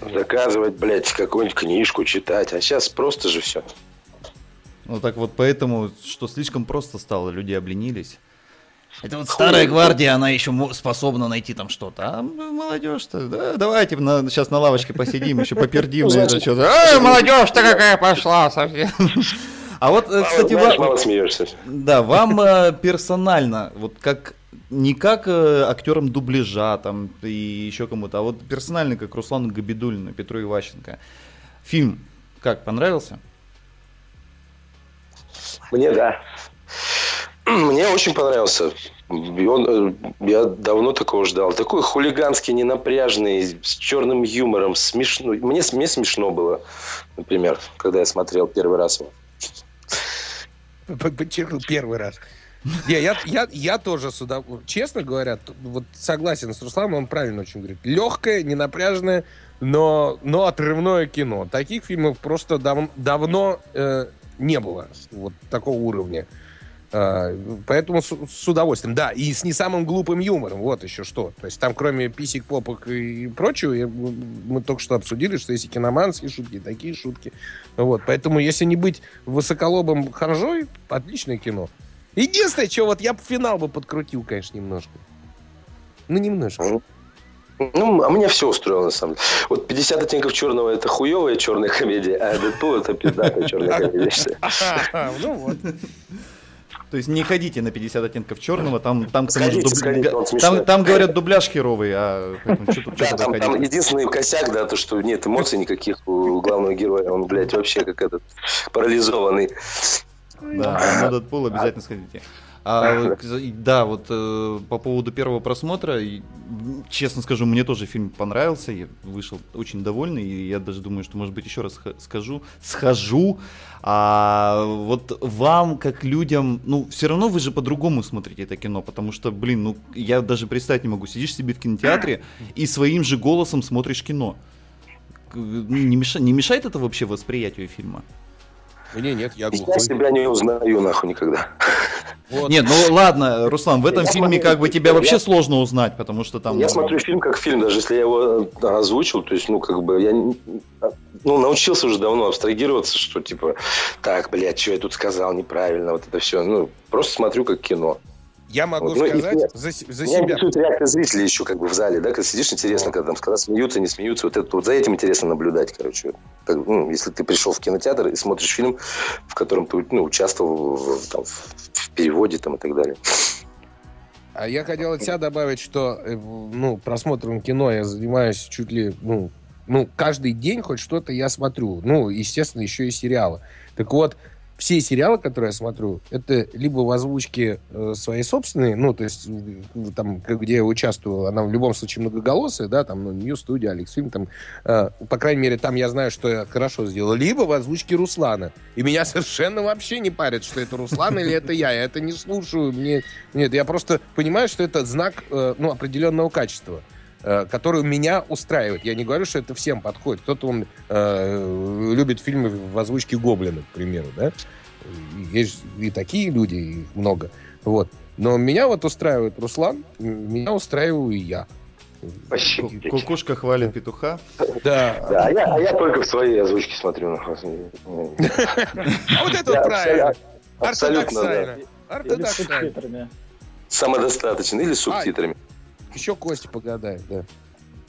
Заказывать, блядь, какую-нибудь книжку читать. А сейчас просто же все. Ну так вот поэтому, что слишком просто стало, люди обленились. Это вот старая гвардия, она еще способна найти там что-то. А молодежь-то, да, давайте на, сейчас на лавочке посидим, еще попердим это что-то. Молодежь-то какая пошла совсем. А вот, э, кстати, Знаешь, ва- мало смеешься. да, вам э, персонально, вот как не как э, актерам дубляжа там и еще кому-то, а вот персонально как Руслану Габидулину, Петру Иващенко. Фильм как, понравился? Мне да. Мне очень понравился. Он, я давно такого ждал. Такой хулиганский, ненапряжный, с черным юмором, смешно. Мне, мне смешно было, например, когда я смотрел первый раз его. Подчеркнул первый раз. Не, я, я, я тоже сюда, честно говоря, вот согласен с Русланом, он правильно очень говорит. Легкое, ненапряжное, но, но отрывное кино. Таких фильмов просто дав- давно э, не было вот такого уровня. А, поэтому с, с удовольствием. Да, и с не самым глупым юмором. Вот еще что. То есть там, кроме писек, попок и прочего, я- мы только что обсудили, что есть и киноманские шутки, и такие шутки. Вот. Поэтому, если не быть высоколобым харжой, отличное кино. Единственное, что вот я бы финал бы подкрутил, конечно, немножко. Ну, немножко. Ну, а меня все устроило, на самом деле. Вот 50 оттенков черного это хуевая черная комедия, а Дэдпул это пиздатая черная комедия. Ну вот. То есть не ходите на 50 оттенков черного, там, там, Сходите, дубля- сходите, там, там говорят дубляж херовый, а поэтому что тут Да, там, там единственный косяк, да, то, что нет эмоций никаких у главного героя. Он, блядь, вообще как этот парализованный. Да, на Дэдпул обязательно сходите. А, да, вот э, по поводу первого просмотра, и, честно скажу, мне тоже фильм понравился, я вышел очень довольный, и я даже думаю, что, может быть, еще раз скажу, схожу. А вот вам, как людям, ну, все равно вы же по-другому смотрите это кино, потому что, блин, ну, я даже представить не могу, сидишь себе в кинотеатре и своим же голосом смотришь кино. Не, меша- не мешает это вообще восприятию фильма? Мне нет, я Я глухой. себя не узнаю нахуй никогда. Вот. Нет, ну ладно, Руслан, в этом Я фильме смотрю- как бы тебя я- вообще сложно узнать, потому что там... Я смотрю фильм как фильм, даже если я его э, озвучил, то есть, ну, как бы, я не- ну, научился уже давно абстрагироваться, что, типа, так, блядь, что я тут сказал неправильно, вот это все, ну, просто смотрю как кино. Я могу Вот, ну, и сказать нет. за, за Меня себя. интересует реакция зрителей еще как бы в зале, да, когда сидишь, интересно, когда там когда смеются, не смеются, вот это вот за этим интересно наблюдать, короче. Так, ну, если ты пришел в кинотеатр и смотришь фильм, в котором ты ну, участвовал в, там, в- переводе там, и так далее. А я хотел от себя добавить, что э, ну, просмотром кино я занимаюсь чуть ли, ну, ну, каждый день хоть что-то я смотрю. Ну, естественно, еще и сериалы. Так вот, все сериалы, которые я смотрю, это либо в озвучке э, своей собственной, ну, то есть, э, там, где я участвую, она в любом случае многоголосая, да, там, ну, New Studio, Alex Film, там, э, по крайней мере, там я знаю, что я хорошо сделал, либо в озвучке Руслана. И меня совершенно вообще не парит, что это Руслан или это я. Я это не слушаю. Мне... Нет, я просто понимаю, что это знак э, ну, определенного качества который меня устраивает. Я не говорю, что это всем подходит. Кто-то он, э, любит фильмы в озвучке Гоблина, к примеру, да? Есть и такие люди, их много. Вот. Но меня вот устраивает Руслан, меня устраиваю и я. Спасибо. Ку- Кукушка хвалит петуха. Да. Да, а я, а я только в своей озвучке смотрю. нахуй. А вот это правильно. Абсолютно, да. Самодостаточно. Или с субтитрами. Еще Костя погадает, да.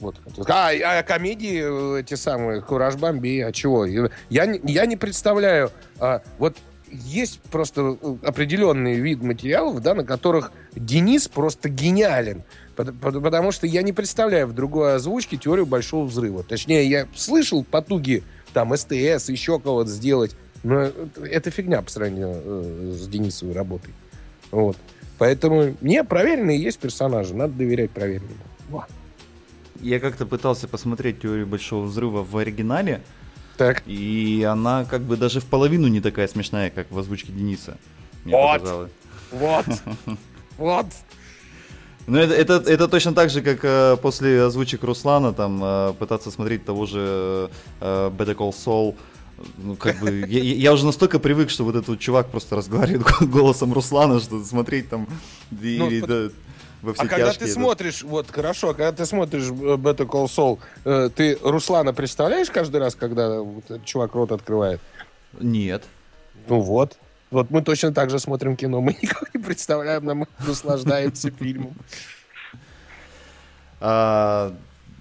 Вот. А, а комедии э, эти самые, Кураж Бомби, а чего? Я, я не представляю. а, вот есть просто э, определенный вид материалов, да, на которых Денис просто гениален. Пот- пот- Потому что я не представляю в другой озвучке теорию большого взрыва. Точнее, я слышал потуги там СТС, еще кого-то сделать, но это фигня по сравнению э, с Денисовой работой. Вот. Поэтому не, проверенные есть персонажи, надо доверять проверенным. Во. Я как-то пытался посмотреть теорию большого взрыва в оригинале, Так. и она как бы даже в половину не такая смешная, как в озвучке Дениса. Мне Вот. показалось. Вот. Вот. Ну, это, это, это точно так же, как э, после озвучек Руслана там э, пытаться смотреть того же э, Better Call Saul. Ну, как бы, я, я- уже настолько привык, что вот этот вот чувак просто разговаривает голосом Руслана, что смотреть там или, под- да, во все А когда тяжкие, ты да. смотришь, вот хорошо, когда ты смотришь э, Better Call Saul, э, ты Руслана представляешь каждый раз, когда вот чувак рот открывает? Нет. Ну вот. Вот мы точно так же смотрим кино. Мы никого не представляем, нам наслаждаемся фильмом.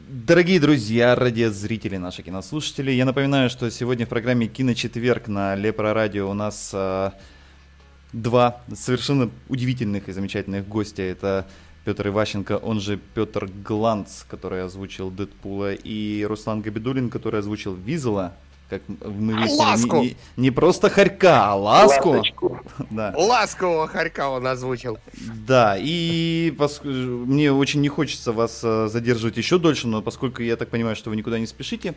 Дорогие друзья, радиозрители, наши кинослушатели, я напоминаю, что сегодня в программе «Киночетверг» на Лепро Радио у нас а, два совершенно удивительных и замечательных гостя. Это Петр Иващенко, он же Петр Гланц, который озвучил Дэдпула, и Руслан Габидулин, который озвучил Визела как мы выяснили, Ласку. не, не просто хорька, а ласку. Ласточку. Да. Ласкового хорька он озвучил. Да, и пос- мне очень не хочется вас э, задерживать еще дольше, но поскольку я так понимаю, что вы никуда не спешите,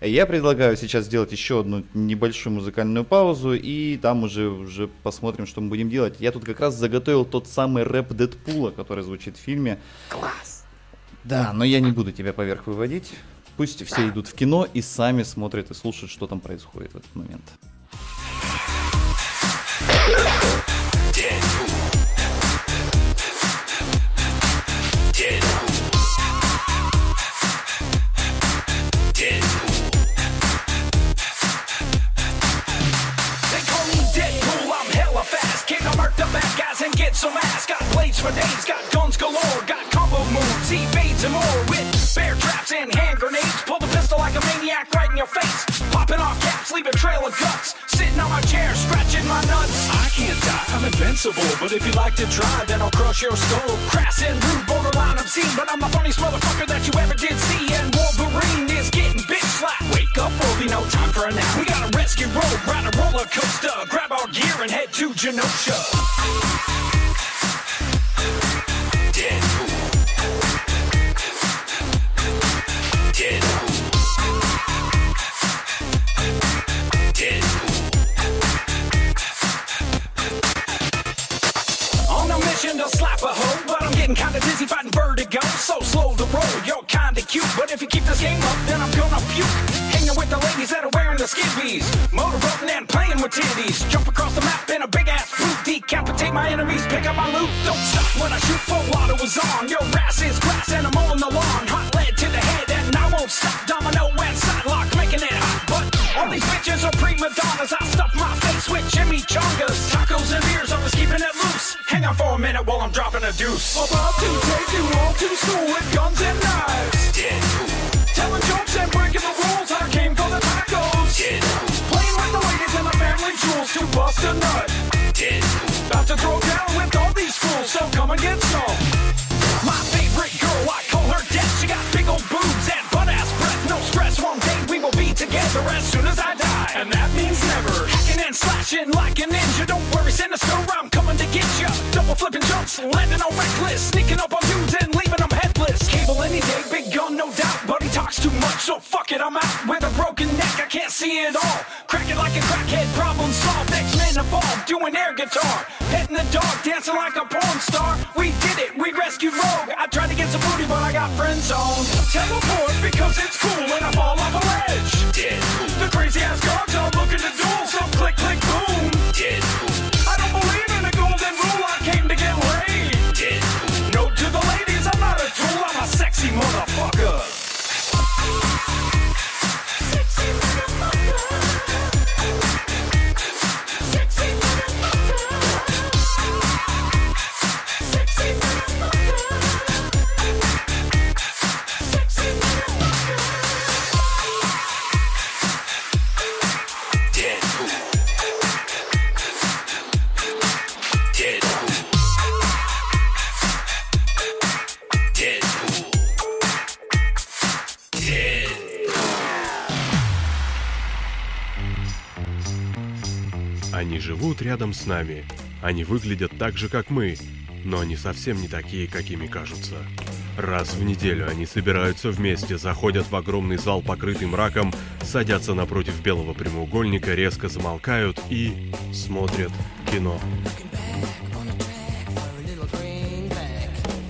я предлагаю сейчас сделать еще одну небольшую музыкальную паузу, и там уже, уже посмотрим, что мы будем делать. Я тут как раз заготовил тот самый рэп Дэдпула, который звучит в фильме. Класс. Да, но я не буду тебя поверх выводить. Пусть все идут в кино и сами смотрят и слушают, что там происходит в этот момент. Invincible. But if you like to try, then I'll crush your skull. Crass and rude, borderline obscene. But I'm the funniest motherfucker that you ever did see. And Wolverine is getting bitch slapped. Wake up early, no time for a nap. We got a rescue road, ride a roller coaster. Grab our gear and head to Genosha. Game up, then I'm gonna puke. Hanging with the ladies that are wearing the skivvies, motorboating and playing with titties. Jump across the map in a big ass boot, decapitate my enemies, pick up my loot. Don't stop when I shoot, full auto is on. Your ass is grass and I'm on the lawn. Hot lead to the head and I won't stop. Domino and sidelock, making it hot, but all these bitches are prima donnas. I stuff my face with chimichangas, tacos and beers. I was keeping it loose. Hang on for a minute while I'm dropping a deuce. About to take you all to school with guns and knives. Bust a nut. About to throw down with all these fools, so come and get some. My favorite girl, I call her Death. She got big old boobs and butt ass breath. No stress, one day we will be together as soon as I die. And that means never. Hacking and slashing like a ninja. Don't worry, sinister, I'm coming to get ya. Double flipping jumps, landing on reckless. Sneaking up on dudes and leaving them headless. Cable any day, big gun, no doubt. Buddy talks too much, so fuck it, I'm out. With a broken neck, I can't see it all. Crack it like a crackhead, problem solved. Doing air guitar. Petting the dog, dancing like a porn star. We did it, we rescued Rogue. I tried to get some booty, but I got friend zoned. Teleport because it's cool and I с нами. Они выглядят так же, как мы, но они совсем не такие, какими кажутся. Раз в неделю они собираются вместе, заходят в огромный зал, покрытый мраком, садятся напротив белого прямоугольника, резко замолкают и смотрят кино.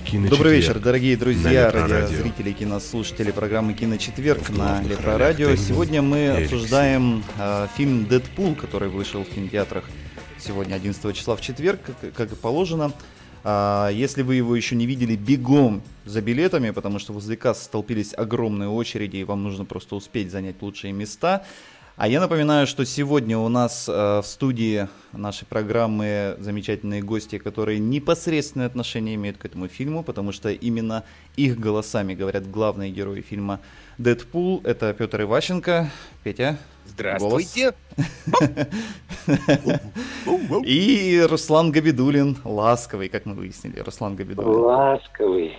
Киночетверг. Добрый вечер, дорогие друзья, радиозрители, кинослушатели программы «Киночетверг» на Лепро-радио. Сегодня мы обсуждаем э, фильм «Дэдпул», который вышел в кинотеатрах сегодня, 11 числа в четверг, как, как и положено. А, если вы его еще не видели, бегом за билетами, потому что возле касс столпились огромные очереди, и вам нужно просто успеть занять лучшие места. А я напоминаю, что сегодня у нас э, в студии нашей программы замечательные гости, которые непосредственное отношение имеют к этому фильму, потому что именно их голосами говорят главные герои фильма «Дэдпул». Это Петр Иващенко. Петя. Здравствуйте. И Руслан Габидулин. Ласковый, как мы выяснили. Руслан Габидулин. Ласковый.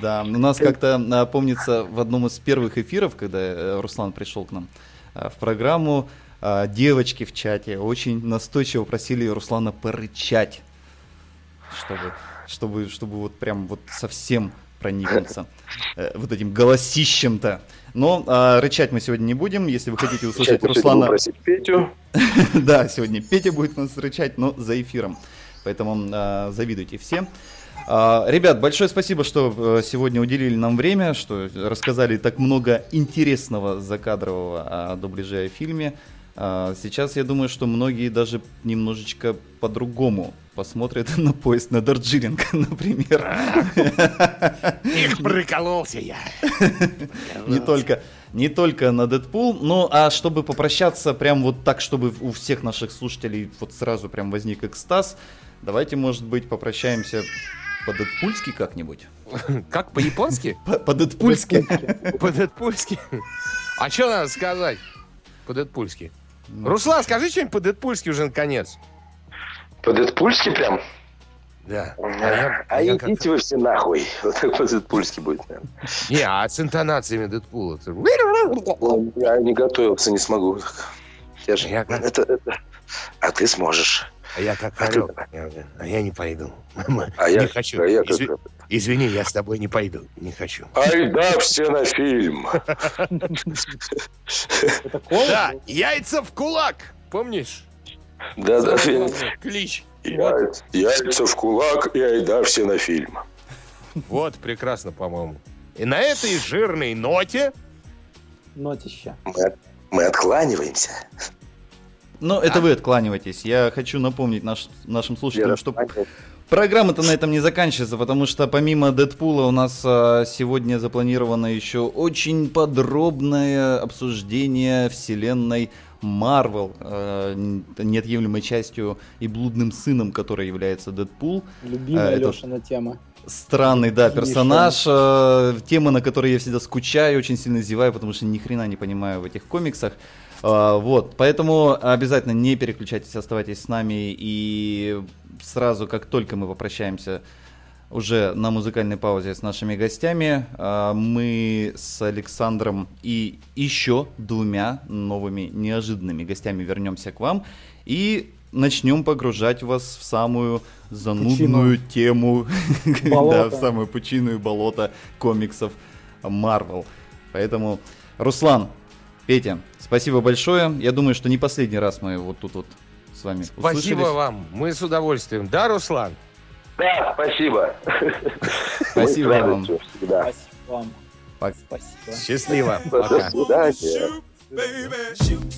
Да, у нас как-то а, помнится в одном из первых эфиров, когда э, Руслан пришел к нам а, в программу. А, Девочки в чате очень настойчиво просили Руслана порычать, чтобы, чтобы, чтобы вот прям вот совсем проникнуться э, вот этим голосищем-то. Но а, рычать мы сегодня не будем. Если вы хотите услышать Сейчас Руслана... Петю. Да, сегодня Петя будет нас рычать, но за эфиром. Поэтому а, завидуйте все. А, ребят, большое спасибо, что э, сегодня уделили нам время, что рассказали так много интересного закадрового о дубляже и фильме. А, сейчас я думаю, что многие даже немножечко по-другому посмотрят на поезд на Дарджилинг, например. Их прикололся я. не только не только на Дэдпул, ну а чтобы попрощаться прям вот так, чтобы у всех наших слушателей вот сразу прям возник экстаз, давайте, может быть, попрощаемся по-дэдпульски как-нибудь. Как по-японски? По- По-дэдпульски. По-дэдпульски? А что надо сказать по-дэдпульски? Руслан, скажи что-нибудь по-дэдпульски уже наконец. По-дэдпульски прям? Да. А, я как- идите вы все нахуй. Вот так по-дэдпульски будет, наверное. Не, а с интонациями Дэдпула. Я не готовился, не смогу. Я же... Я как- это, это- А ты сможешь. А я как А орел. Я- А я не пойду. А я, Не хочу. а я как- Изви- Извини, я с тобой не пойду. Не хочу. Ай да, все на фильм. Да, яйца в кулак. Помнишь? Да, да, Клич. Яйца в кулак и айда все на фильм. вот, прекрасно, по-моему. И на этой жирной ноте Нотища. Мы, мы откланиваемся. Но это вы откланиваетесь. Я хочу напомнить наш- нашим слушателям, что. Программа-то на этом не заканчивается, потому что помимо Дэдпула у нас а, сегодня запланировано еще очень подробное обсуждение вселенной Марвел, а, неотъемлемой частью и блудным сыном, которой является Дэдпул. Любимая А, это- Лешина тема. Странный, да, персонаж, э, тема, на которой я всегда скучаю, очень сильно зеваю, потому что ни хрена не понимаю в этих комиксах. А, вот, поэтому обязательно не переключайтесь, оставайтесь с нами и сразу, как только мы попрощаемся уже на музыкальной паузе с нашими гостями, а, мы с Александром и еще двумя новыми неожиданными гостями вернемся к вам. И начнем погружать вас в самую занудную тему, да, в самую пучину и болото комиксов Marvel. Поэтому, Руслан, Петя, спасибо большое. Я думаю, что не последний раз мы вот тут вот с вами Спасибо услышались. вам. Мы с удовольствием. Да, Руслан? Да, спасибо. Спасибо вам. всегда. Спасибо вам. Пока. Спасибо. Счастливо. До Пока. свидания. Baby, shoot.